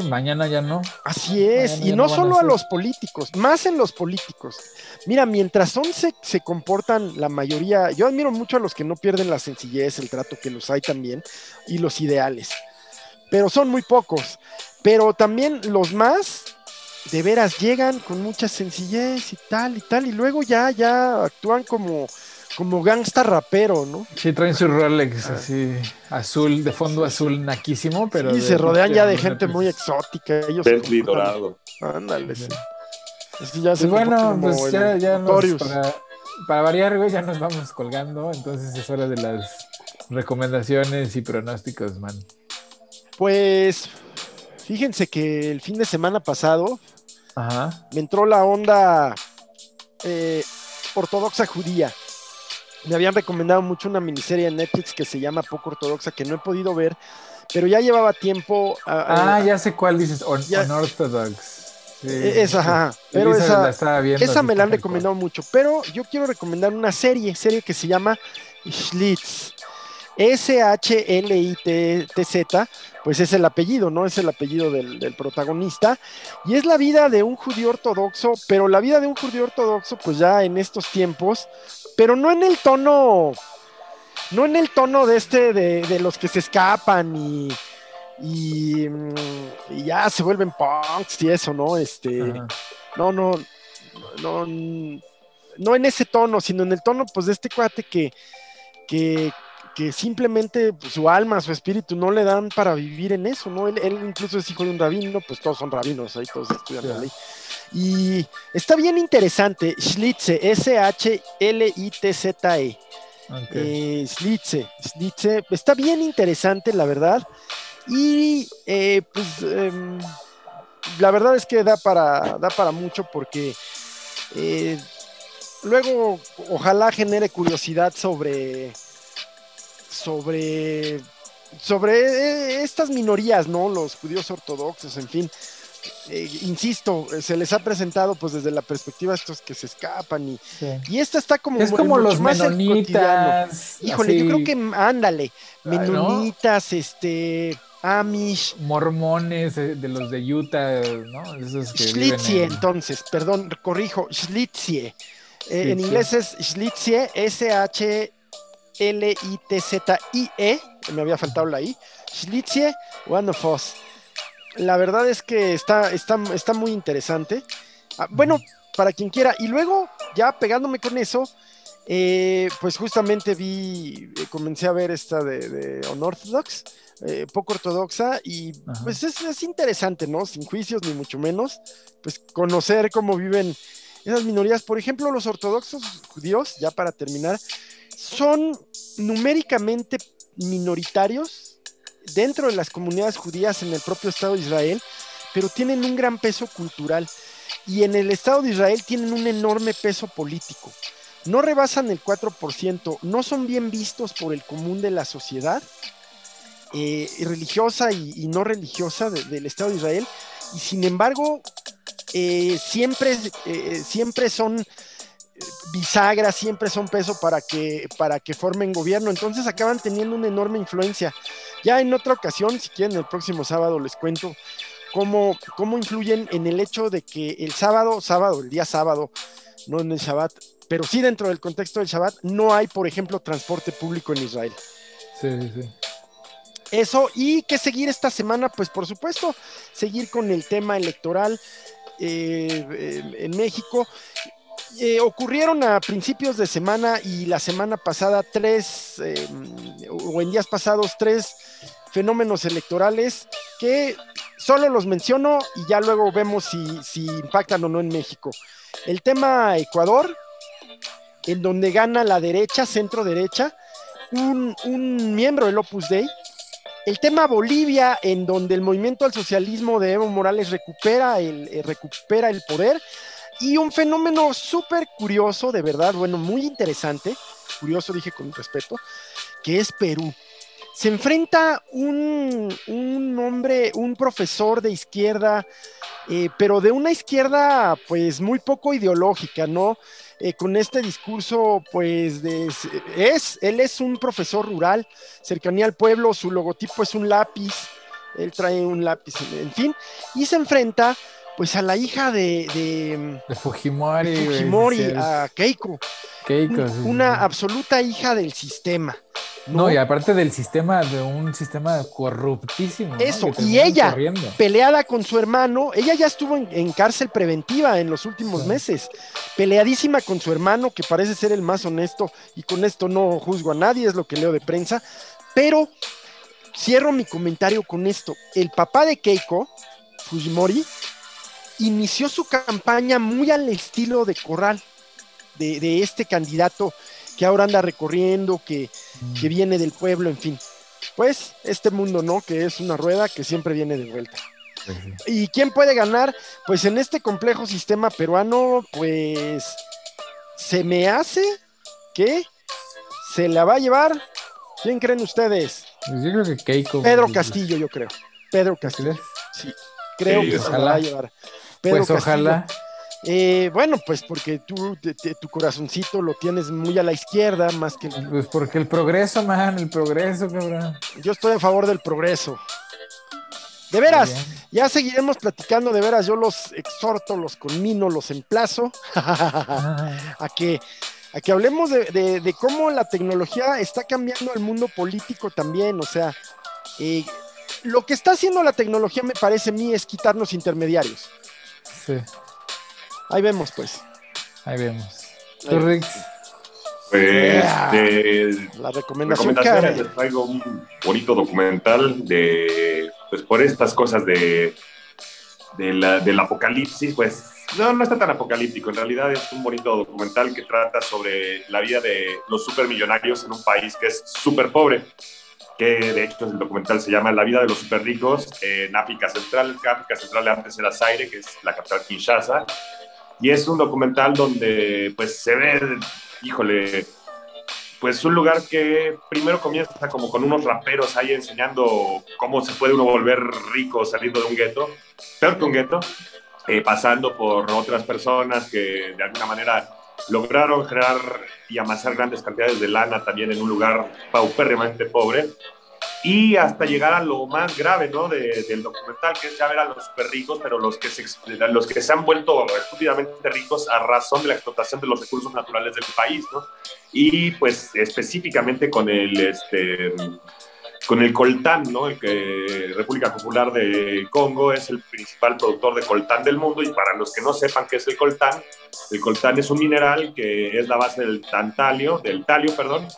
Sí, mañana ya no. Así es, y no, solo a, los políticos, más en los políticos. Mira, mientras son se, se comportan la mayoría, yo admiro mucho a los que no pierden la sencillez, el trato que los hay también, y los ideales, pero son muy pocos. Pero también los más, de veras, llegan con mucha sencillez y tal y tal, y luego ya, ya actúan como como gangsta rapero, ¿no? Sí, traen su Rolex ah. así, azul, de fondo azul naquísimo, pero. Sí, se rodean ya de gente muy exótica. Ellos Bentley dorado. Ándale, sí. ya pues bueno, pues ya, ya nos, para, para, variar, güey, ya nos vamos colgando, entonces es hora de las recomendaciones y pronósticos, man. Pues, fíjense que el fin de semana pasado me entró la onda eh, ortodoxa judía me habían recomendado mucho una miniserie en Netflix que se llama Poco Ortodoxa, que no he podido ver, pero ya llevaba tiempo. ah, ya sé cuál dices, Unorthodox. E, esa, pero esa, esa me la han recomendado mucho. Pero yo quiero recomendar una serie, serie que se llama Schlitz. S-H-L-I-T-Z, pues es el apellido, ¿no? Es el apellido del, del, protagonista. Y es la vida de un judío ortodoxo, pero la vida de un judío ortodoxo, pues ya en estos tiempos, pero no en el tono, no en el tono de este, de, los que se escapan y, y, ya se vuelven punks y eso, ¿no? Este, no, no, no, no en ese tono, sino en el tono, pues, de este cuate que, que, que simplemente pues, su alma, su espíritu no le dan para vivir en eso, ¿no? Él, incluso es hijo de un rabino, pues todos son rabinos, ahí todos estudian la ley. Y está bien interesante, Schlitze, S-H-L-I-T-Z-E. Eh, Schlitze, Schlitze, está bien interesante, la verdad. Y eh, pues em, la verdad es que da para, da para mucho porque eh, luego ojalá genere curiosidad sobre, sobre, sobre eh, estas minorías, ¿no? Los judíos ortodoxos, en fin. Eh, insisto, se les ha presentado pues desde la perspectiva de estos que se escapan y, y esta está como es como los menonitas híjole yo creo que ándale menonitas este Amish. Mormones de, los de Utah, ¿no? Esos Schlitzie, entonces, perdón, corrijo, Schlitzie. Eh, en inglés es Schlitzie, S-H-L-I-T-Z-I-E, me había faltado la I. Schlitzie, one of us. La verdad es que está, está, está muy interesante. Ah, bueno, para quien quiera. Y luego, ya pegándome con eso, eh, pues justamente vi, eh, comencé a ver esta de, de Unorthodox eh, poco ortodoxa y pues es, interesante, ¿no? Sin juicios ni mucho menos, pues conocer cómo viven esas minorías. Por ejemplo, los ortodoxos judíos, ya para terminar, son numéricamente minoritarios dentro de las comunidades judías en el propio Estado de Israel, pero tienen un gran peso cultural y en el Estado de Israel tienen un enorme peso político. No rebasan el 4%, no son bien vistos por el común de la sociedad eh, religiosa y, no religiosa del Estado de Israel, y sin embargo, eh, siempre, eh, siempre son bisagras, siempre son peso para que, para que formen gobierno, entonces acaban teniendo una enorme influencia. Ya en otra ocasión, si quieren, el próximo sábado les cuento cómo, cómo influyen en el hecho de que el sábado, sábado, el día sábado, no en el Shabbat, pero sí dentro del contexto del Shabbat, no hay, por ejemplo, transporte público en Israel. Sí, sí. Eso, y que seguir esta semana, pues por supuesto, seguir con el tema electoral eh, en México. Eh, ocurrieron a principios de semana y la semana pasada tres, eh, o en días pasados, tres fenómenos electorales que solo los menciono y ya luego vemos si, si impactan o no en México. El tema Ecuador, en donde gana la derecha, centro derecha, un, un miembro del Opus Dei, el tema Bolivia, en donde el movimiento al socialismo de Evo Morales recupera el, eh, recupera el poder, y un fenómeno súper curioso, de verdad, bueno, muy interesante, curioso dije con respeto, que es Perú. Se enfrenta un, un hombre, un profesor de izquierda, eh, pero de una izquierda pues muy poco ideológica, ¿no? Eh, con este discurso, pues, de, es, él es un profesor rural, cercanía al pueblo, su logotipo es un lápiz, él trae un lápiz, en fin, y se enfrenta, pues, a la hija de... De, Fujimori. Fujimori, a Keiko. Keiko. una absoluta hija del sistema. ¿no? y aparte del sistema, de un sistema corruptísimo. Eso, y ella, peleada con su hermano, ella ya estuvo en, cárcel preventiva en los últimos meses, peleadísima con su hermano, que parece ser el más honesto, y con esto no juzgo a nadie, es lo que leo de prensa, pero cierro mi comentario con esto. El papá de Keiko, Fujimori, inició su campaña muy al estilo de Corral, de, de este candidato que ahora anda recorriendo, que, que viene del pueblo, en fin. Pues este mundo, ¿no? Que es una rueda que siempre viene de vuelta. ¿Y quién puede ganar? Pues en este complejo sistema peruano, pues se me hace que se la va a llevar. ¿Quién creen ustedes? Pues yo creo que Keiko. Pedro Castillo, yo creo. Pedro Castillo. Sí, creo que se la va a llevar. Pues ojalá. Eh, bueno, pues porque tú, tu corazoncito lo tienes muy a la izquierda, más que. Pues porque el progreso, man, el progreso, cabrón. Yo estoy a favor del progreso. De veras, ya seguiremos platicando, de veras, yo los exhorto, los conmino, los emplazo a, que, a que hablemos de, cómo la tecnología está cambiando el mundo político también, o sea, eh, lo que está haciendo la tecnología me parece a mí es quitarnos intermediarios. Sí. Ahí vemos, pues. Ahí vemos. ¿Tú, Rick? Pues de la recomendación recomendaciones les traigo un bonito documental de pues por estas cosas de, del apocalipsis, pues no, no está tan apocalíptico, en realidad es un bonito documental que trata sobre la vida de los supermillonarios en un país que es súper pobre. Que de hecho el documental se llama La vida de los super ricos en África Central. África Central antes era Zaire, que es la capital Kinshasa. Y es un documental donde pues se ve, híjole, pues un lugar que primero comienza como con unos raperos ahí enseñando cómo se puede uno volver rico saliendo de un gueto, peor que un gueto, eh, pasando por otras personas que de alguna manera lograron generar y amasar grandes cantidades de lana también en un lugar paupérrimamente pobre y hasta llegar a lo más grave ¿no? del documental, que es ya ver a los super ricos, pero los que, se, los que se han vuelto estúpidamente ricos a razón de la explotación de los recursos naturales del país, ¿no? y pues específicamente con el, este, con el coltán, ¿no? el que República Popular de Congo es el principal productor de coltán del mundo, y para los que no sepan qué es el coltán, el coltán es un mineral que es la base del tantalio, del talio, perdón,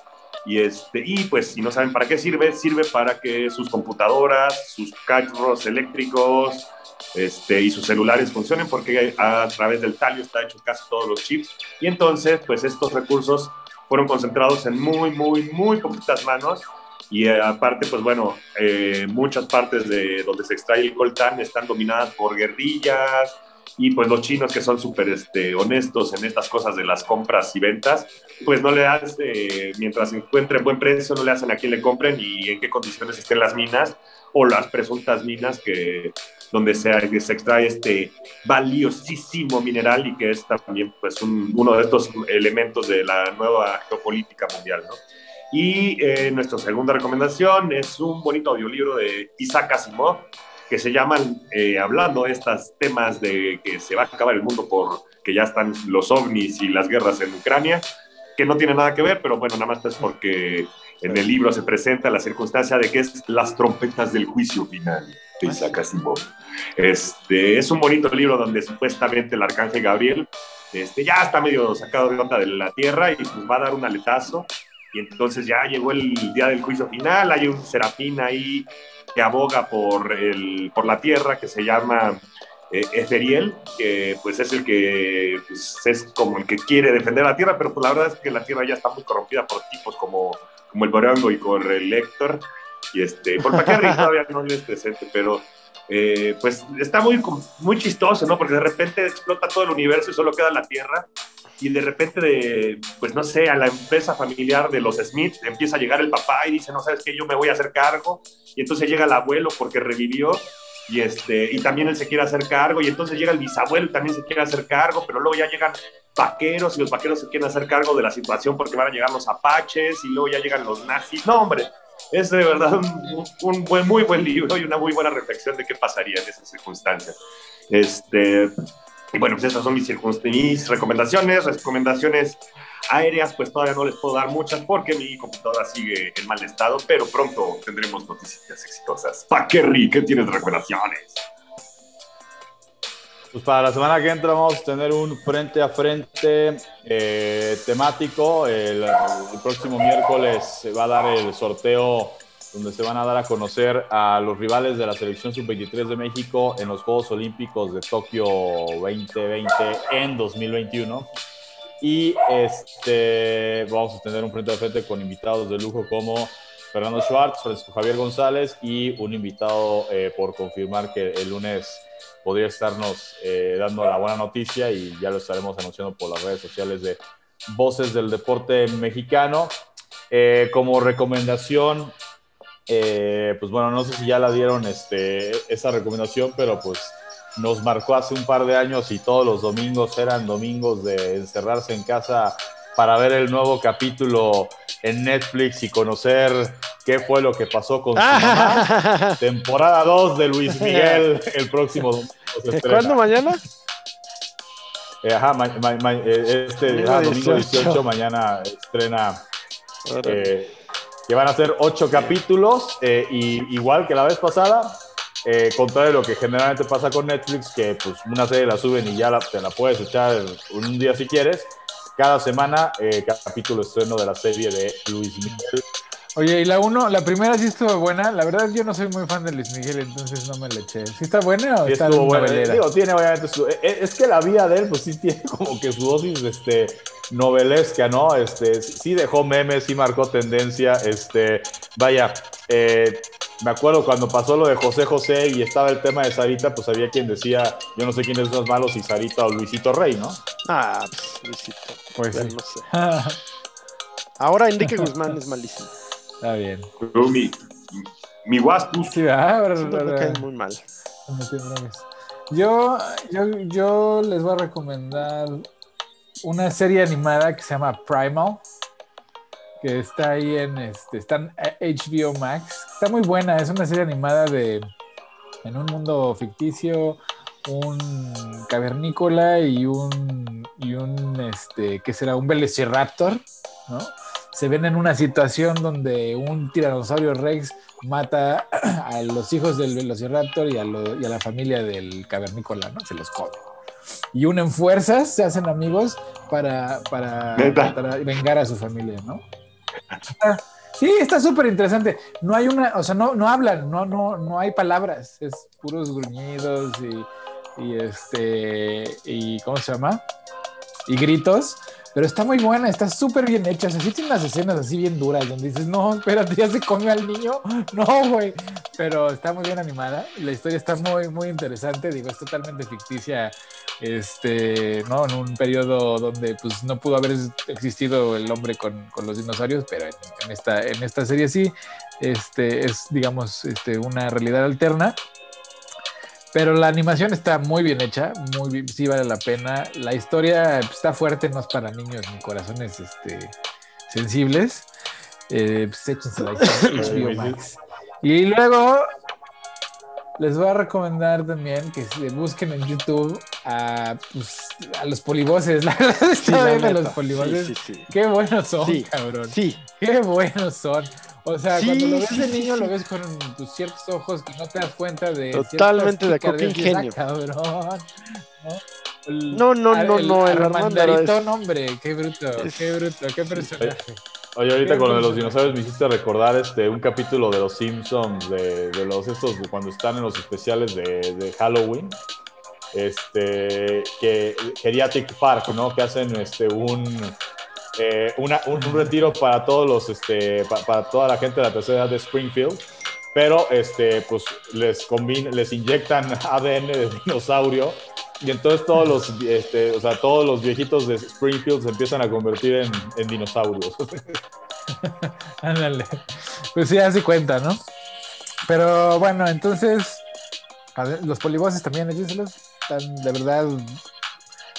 y, este, y pues si no saben para qué sirve, sirve para que sus computadoras, sus carros eléctricos este, y sus celulares funcionen porque a través del talio está hecho casi todos los chips. Y entonces pues estos recursos fueron concentrados en muy, muy, muy poquitas manos. Y eh, aparte, pues bueno, eh, muchas partes de donde se extrae el coltán están dominadas por guerrillas, y pues los chinos que son súper este, honestos en estas cosas de las compras y ventas, pues no le dan, eh, mientras encuentren buen precio, no le hacen a quién le compren y en qué condiciones estén las minas o las presuntas minas que donde se, se extrae este valiosísimo mineral y que es también pues uno de estos elementos de la nueva geopolítica mundial, ¿no? Y eh, nuestra segunda recomendación es un bonito audiolibro de Isaac Asimov, que se llaman, eh, hablando de estos temas de que se va a acabar el mundo por que ya están los ovnis y las guerras en Ucrania, que no tiene nada que ver, pero bueno, nada más es porque en el libro se presenta la circunstancia de que es las trompetas del juicio final de Isaac Asimov. Este, es un bonito libro donde supuestamente el arcángel Gabriel este, ya está medio sacado de onda de la tierra y pues va a dar un aletazo. Y entonces ya llegó el día del juicio final, hay un serafín ahí que aboga por, el, por la tierra, que se llama eh, que pues es el que pues, es como el que quiere defender la tierra, pero pues la verdad es que la tierra ya está muy corrompida por tipos como, como el Borango y por el Héctor, y este, por Paquerri todavía no es presente, pero eh, pues está muy, muy chistoso, ¿no? Porque de repente explota todo el universo y solo queda la tierra, y de repente, de, pues no sé, a la empresa familiar de los Smith empieza a llegar el papá y dice, no sabes qué, yo me voy a hacer cargo, y entonces llega el abuelo porque revivió, y, este, y también él se quiere hacer cargo, y entonces llega el bisabuelo y también se quiere hacer cargo, pero luego ya llegan vaqueros y los vaqueros se quieren hacer cargo de la situación porque van a llegar los apaches y luego ya llegan los nazis. No, hombre, es de verdad un, un buen, muy buen libro y una muy buena reflexión de qué pasaría en esas circunstancias. Este, y bueno, pues esas son mis, mis recomendaciones, recomendaciones aéreas, pues todavía no les puedo dar muchas porque mi computadora sigue en mal estado, pero pronto tendremos noticias exitosas. Paquerri, ¿qué tienes de recomendaciones? Pues para la semana que entra vamos a tener un frente a frente eh, temático. El, el, próximo miércoles se va a dar el sorteo donde se van a dar a conocer a los rivales de la selección sub-23 de México en los Juegos Olímpicos de Tokio 2020 en 2021. Y este, vamos a tener un frente a frente con invitados de lujo como Fernando Schwartz, Francisco Javier González y un invitado eh, por confirmar que el lunes podría estarnos eh, dando la buena noticia y ya lo estaremos anunciando por las redes sociales de Voces del Deporte Mexicano. Eh, como recomendación, eh, pues bueno, no sé si ya la dieron este, esa recomendación, pero pues nos marcó hace un par de años y todos los domingos eran domingos de encerrarse en casa para ver el nuevo capítulo en Netflix y conocer qué fue lo que pasó con su mamá. Temporada 2 de Luis Miguel el próximo domingo. ¿Cuándo mañana? Eh, ajá, eh, este domingo 18, mañana estrena que van a ser ocho capítulos, eh, y igual que la vez pasada, eh, contrario de lo que generalmente pasa con Netflix, que pues una serie la suben y ya la, te la puedes echar un día si quieres. Cada semana, eh, capítulo estreno de la serie de Luis Miguel. Oye, y la uno, la primera sí estuvo buena. La verdad, yo no soy muy fan de Luis Miguel, entonces no me la eché. ¿Sí está buena o está estuvo buena? Digo, tiene obviamente su, es, es, que la vida de él, pues sí tiene como que su dosis, este, novelesca, ¿no? Este, sí dejó memes, sí marcó tendencia, este, vaya, eh, me acuerdo cuando pasó lo de José José y estaba el tema de Sarita, pues había quien decía, yo no sé quién es más malo, si Sarita o Luisito Rey, ¿no? Ah, pues Luisito. Pues sí. no sé. Ahora Enrique Guzmán es malísimo. Está bien. mi, mi Waspus. Sí, ahora, me cae muy mal. Yo, yo, yo les voy a recomendar una serie animada que se llama Primal, que está ahí en este, está en HBO Max. Está muy buena, es una serie animada de en un mundo ficticio, un cavernícola y un y un este, que será un velociraptor, ¿no? Se ven en una situación donde un tiranosaurio rex mata a los hijos del velociraptor y a, y a la familia del cavernícola, ¿no? Se los come y unen fuerzas, se hacen amigos para, para, vengar a su familia, ¿no? Sí, está súper interesante. No hay una, o sea, no, no hablan, no, no, no hay palabras, es puros gruñidos y, y este, y ¿cómo se llama? Y gritos. Pero está muy buena, está súper bien hecha. O sí tiene unas escenas así bien duras donde dices, no, espérate, ya se comió al niño. No, güey. Pero está muy bien animada. La historia está muy, muy interesante. Digo, es totalmente ficticia. Este, ¿no? En un periodo donde pues no pudo haber existido el hombre con, con los dinosaurios, pero en, esta, en esta serie sí. Este, es, digamos, este, una realidad alterna. Pero la animación está muy bien hecha, muy bien, sí vale la pena. La historia está fuerte, no es para niños ni corazones este, sensibles. Eh, pues échense la HBO Max. Y luego les voy a recomendar también que se busquen en YouTube a, pues, a los polivoces. La verdad está bien a los polivoces. Qué buenos son, cabrón. Sí. Qué buenos son. O sea, cuando lo ves de niño, lo ves con tus ciertos ojos que no te das cuenta de. Totalmente de acuerdo, ingenio. Cabrón, ¿no? No, no, no, el, Armandarito, hombre, qué bruto, qué bruto, qué personaje. Oye, ahorita con lo de los dinosaurios me hiciste recordar este un capítulo de los Simpsons, de, de los estos, cuando están en los especiales de, de Halloween, este, que Geriatric Park, ¿no? Que hacen este un eh, un, retiro para todos los, este, para, toda la gente de la tercera edad de Springfield, pero este, pues les, les inyectan ADN de dinosaurio y entonces todos los, este, o sea, todos los viejitos de Springfield se empiezan a convertir en, dinosaurios. Ándale. Pues sí, así cuenta, ¿no? Pero bueno, entonces, los polivoces también, están de verdad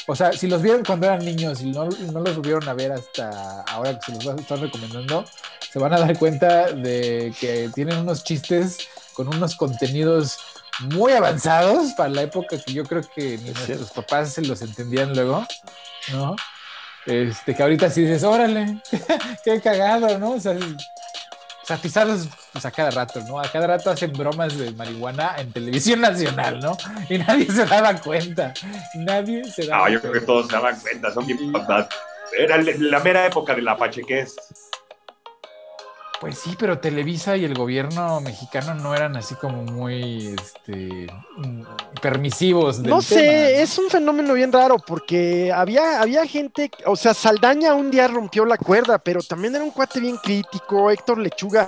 o sea, si los vieron cuando eran niños y no, no los volvieron a ver hasta ahora que se los están recomendando, se van a dar cuenta de que tienen unos chistes con unos contenidos muy avanzados para la época que yo creo que ni nuestros papás se los entendían luego, ¿no? Este, que ahorita sí dices, órale, qué cagado, ¿no? O sea, o sea, pues a cada rato, ¿no? A cada rato hacen bromas de marihuana en televisión nacional, ¿no? Y nadie se daba cuenta. Nadie se daba cuenta. No, yo creo que todos se daban cuenta, son bien Era la mera época de la pachequez. Pues sí, pero Televisa y el gobierno mexicano no eran así como muy este, permisivos. no sé, es un fenómeno bien raro porque había, había gente, o sea, Saldaña un día rompió la cuerda, pero también era un cuate bien crítico, Héctor Lechuga.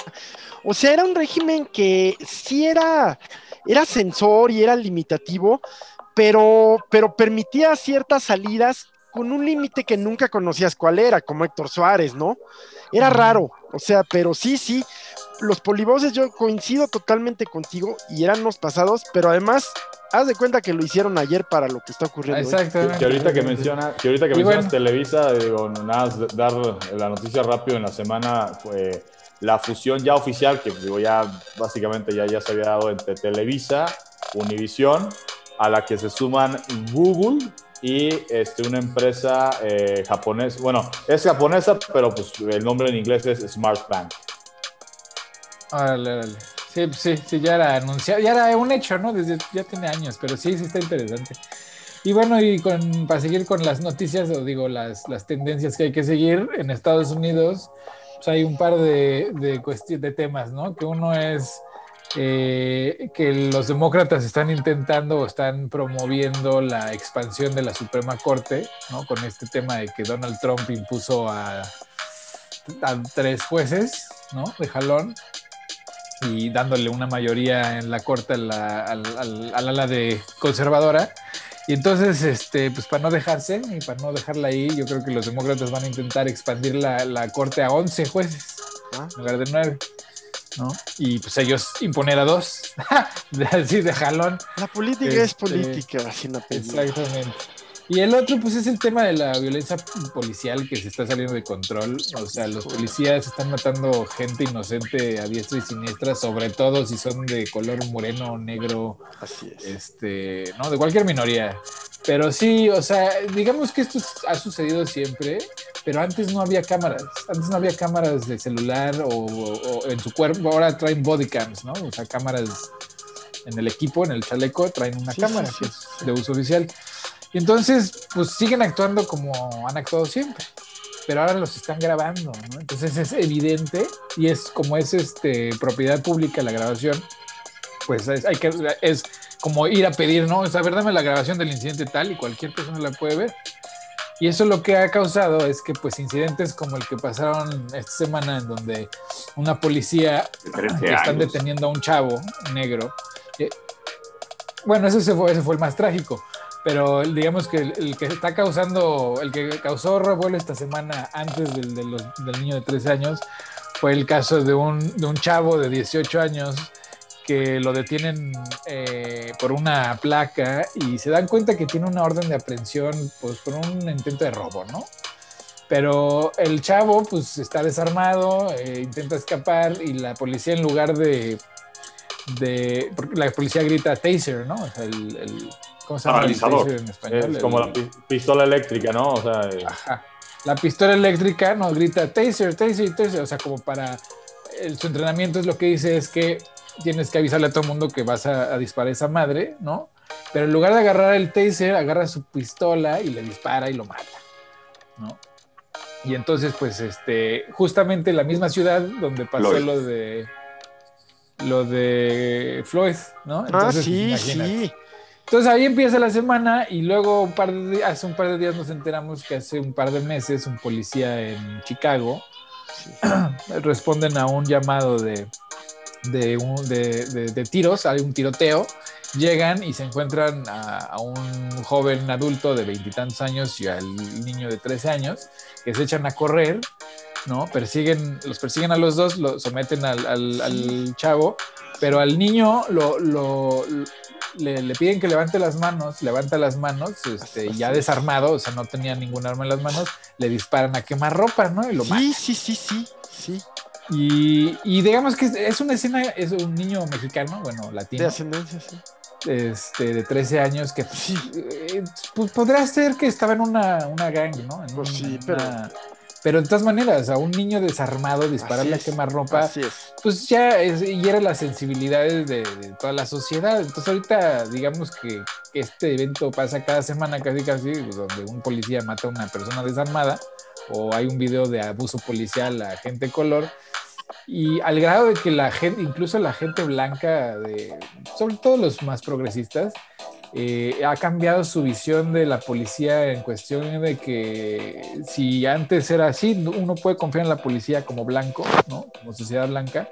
O sea, era un régimen que sí era, era censor y era limitativo, pero, pero permitía ciertas salidas con un límite que nunca conocías cuál era, como Héctor Suárez, ¿no? Era raro, o sea, pero sí, sí, los polivoces yo coincido totalmente contigo y eran los pasados, pero además haz de cuenta que lo hicieron ayer para lo que está ocurriendo. Exactamente. Que ahorita que menciona, que ahorita que mencionas Televisa, digo, nada, dar la noticia rápido en la semana fue la fusión ya oficial, que digo, ya básicamente ya, ya se había dado entre Televisa, Univisión, a la que se suman Google y este, una empresa eh, japonesa, bueno, es japonesa, pero pues el nombre en inglés es Smart Bank. Órale, Sí, sí, sí, ya era anunciado, ya era un hecho, ¿no? Desde ya tiene años, pero sí, sí está interesante. Y bueno, y para seguir con las noticias, o digo, las, las tendencias que hay que seguir en Estados Unidos, pues hay un par de, de, de temas, ¿no? Que uno es eh, que los demócratas están intentando o están promoviendo la expansión de la Suprema Corte, ¿no? Con este tema de que Donald Trump impuso a, a tres jueces, ¿no? De jalón y dándole una mayoría en la corte al ala de conservadora. Y entonces, este, pues para no dejarse y para no dejarla ahí, yo creo que los demócratas van a intentar expandir la, la corte a 11 jueces ah. en lugar de 9. ¿No? Y pues ellos imponer a dos, así de jalón. La política es este, política, sin apellido. Exactamente. Y el otro, pues es el tema de la violencia policial que se está saliendo de control. O sea, los policías están matando gente inocente a diestra y siniestra, sobre todo si son de color moreno, negro, Así es. este, ¿no? De cualquier minoría. Pero sí, o sea, digamos que esto ha sucedido siempre, pero antes no había cámaras. Antes no había cámaras de celular o, en su cuerpo. Ahora traen bodycams, ¿no? O sea, cámaras en el equipo, en el chaleco, traen una cámara de uso oficial. Y entonces, pues siguen actuando como han actuado siempre, pero ahora los están grabando, ¿no? Entonces es evidente y es como es este, propiedad pública la grabación, pues es, hay que, es como ir a pedir, ¿no? O sea, a ver, dame la grabación del incidente tal y cualquier persona la puede ver. Y eso lo que ha causado es que pues incidentes como el que pasaron esta semana en donde una policía que están deteniendo a un chavo negro. Eh, bueno, ese fue, ese fue el más trágico pero digamos que el, que está causando, el que causó revuelo esta semana antes del, del niño de 13 años fue el caso de un, de un chavo de 18 años que lo detienen eh, por una placa y se dan cuenta que tiene una orden de aprehensión pues, por un intento de robo, ¿no? Pero el chavo pues está desarmado, eh, intenta escapar y la policía en lugar de, de... la policía grita taser, ¿no? O sea, el ¿Cómo se llama? En español? Es como la pistola eléctrica, ¿no? O sea, eh, Ajá. La pistola eléctrica nos grita taser, taser, taser. O sea, como para. El, su entrenamiento es lo que dice es que tienes que avisarle a todo el mundo que vas a, disparar a esa madre, ¿no? Pero en lugar de agarrar el taser, agarra su pistola y le dispara y lo mata, ¿no? Y entonces, pues, este, justamente la misma ciudad donde pasó lo de lo de Floyd, ¿no? Ah, entonces, ah, sí, sí. Entonces ahí empieza la semana y luego un par de, hace un par de días nos enteramos que hace un par de meses un policía en Chicago responden a un llamado de, de, de, tiros, hay un tiroteo, llegan y se encuentran a, un joven adulto de veintitantos años y al niño de 13 años que se echan a correr, ¿no? Persiguen, los persiguen a los dos, lo someten al, al, chavo, pero al niño lo, lo le, piden que levante las manos, levanta las manos, este, ya desarmado, o sea, no tenía ningún arma en las manos, le disparan a quemar ropa, ¿no? Y lo sí, sí, sí, sí, sí. Y, digamos que es una escena, es un niño mexicano, bueno, latino. De ascendencia, sí. Este, de 13 años, que pues, eh, pues, podría ser que estaba en una, una gang, ¿no? En pues sí, pero... Pero de todas maneras, a un niño desarmado dispararle a quemar ropa, pues ya es, las sensibilidades de, toda la sociedad. Entonces ahorita digamos que este evento pasa cada semana casi casi, donde un policía mata a una persona desarmada o hay un video de abuso policial a gente color. Y al grado de que la gente, incluso la gente blanca, de, sobre todo los más progresistas, eh, ha cambiado su visión de la policía en cuestión de que si antes era así, uno puede confiar en la policía como blanco, ¿no? Como sociedad blanca.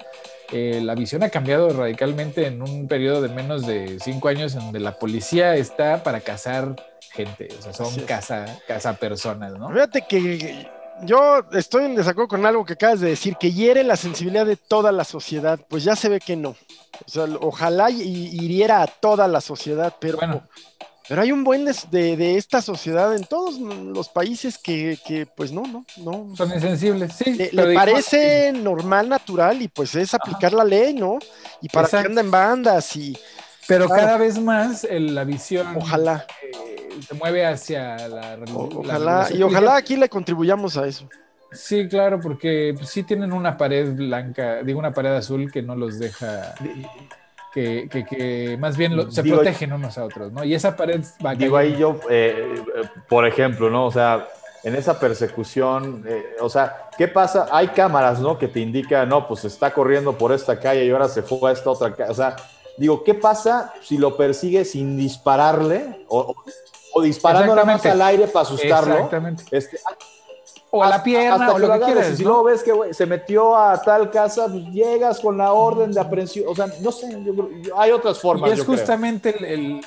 Eh, la visión ha cambiado radicalmente en un periodo de menos de cinco años en donde la policía está para cazar gente, o sea, son casa personas, ¿no? Fíjate que yo estoy en desacuerdo con algo que acabas de decir, que hiere la sensibilidad de toda la sociedad. Pues ya se ve que no. O sea, ojalá hiriera a toda la sociedad, pero, pero hay un buen de, de, esta sociedad en todos los países que, que pues no, no, no. Son insensibles, sí. Le, parece normal, natural, y pues es aplicar la ley, ¿no? Y para que anda en bandas y. Pero cada vez más la visión. Ojalá. Eh, se mueve hacia la, Ojalá, y ojalá aquí le contribuyamos a eso. Sí, claro, porque sí tienen una pared blanca, digo una pared azul que no los deja, que, que, más bien se protegen unos a otros, ¿no? Y esa pared va a Digo ahí yo, eh, por ejemplo, ¿no? O sea, en esa persecución, eh, o sea, ¿qué pasa? Hay cámaras, ¿no? Que te indican, no, pues está corriendo por esta calle y ahora se fue a esta otra calle. O sea, digo, ¿qué pasa si lo persigue sin dispararle o, o disparando nada más al aire para asustarlo? Exactamente. Este, o a la pierna, o lo que, quieras. Si luego ves que se metió a tal casa, pues llegas con la orden de aprehensión. O sea, no sé, hay otras formas. Y es justamente el,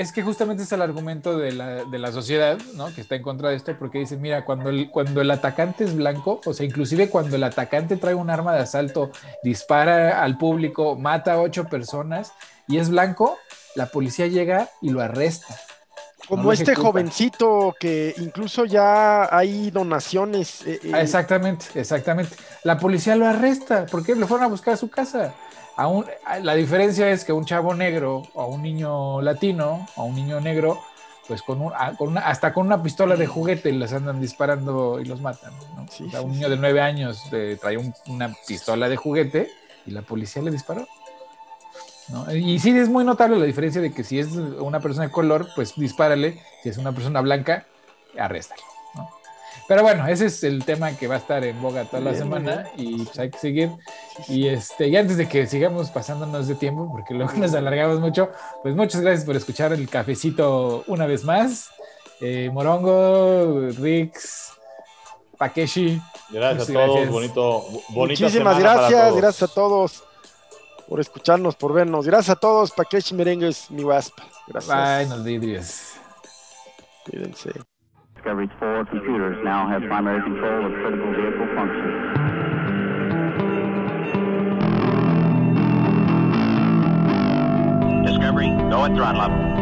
es que justamente es el argumento de la, de la, sociedad, ¿no? Que está en contra de esto, porque dice, mira, cuando el, cuando el atacante es blanco, o sea, inclusive cuando el atacante trae un arma de asalto, dispara al público, mata a ocho personas y es blanco, la policía llega y lo arresta. Como este jovencito que incluso ya hay donaciones. Eh, eh. Exactamente, exactamente. La policía lo arresta porque le fueron a buscar a su casa la diferencia es que un chavo negro o un niño latino o un niño negro, pues con, un, hasta con una pistola de juguete les andan disparando y los matan. un niño de nueve años trae una pistola de juguete y la policía le disparó. Y sí es muy notable la diferencia de que si es una persona de color, pues dispárale, si es una persona blanca, arréstalo. Pero bueno, ese es el tema que va a estar en boga toda la semana y pues hay que seguir. Y este, y antes de que sigamos pasándonos de tiempo, porque luego nos alargamos mucho, pues muchas gracias por escuchar el cafecito una vez más. Eh, Morongo, Rix, Pakeshi. Gracias a todos, bonito, bonita Muchísimas gracias, gracias a todos por escucharnos, por vernos. Gracias a todos, Pakeshi Merengues, mi wasp. Gracias. Bye, nos vidrios. Cuídense. Discovery's four computers now have primary control of critical vehicle functions. Discovery, go at throttle up.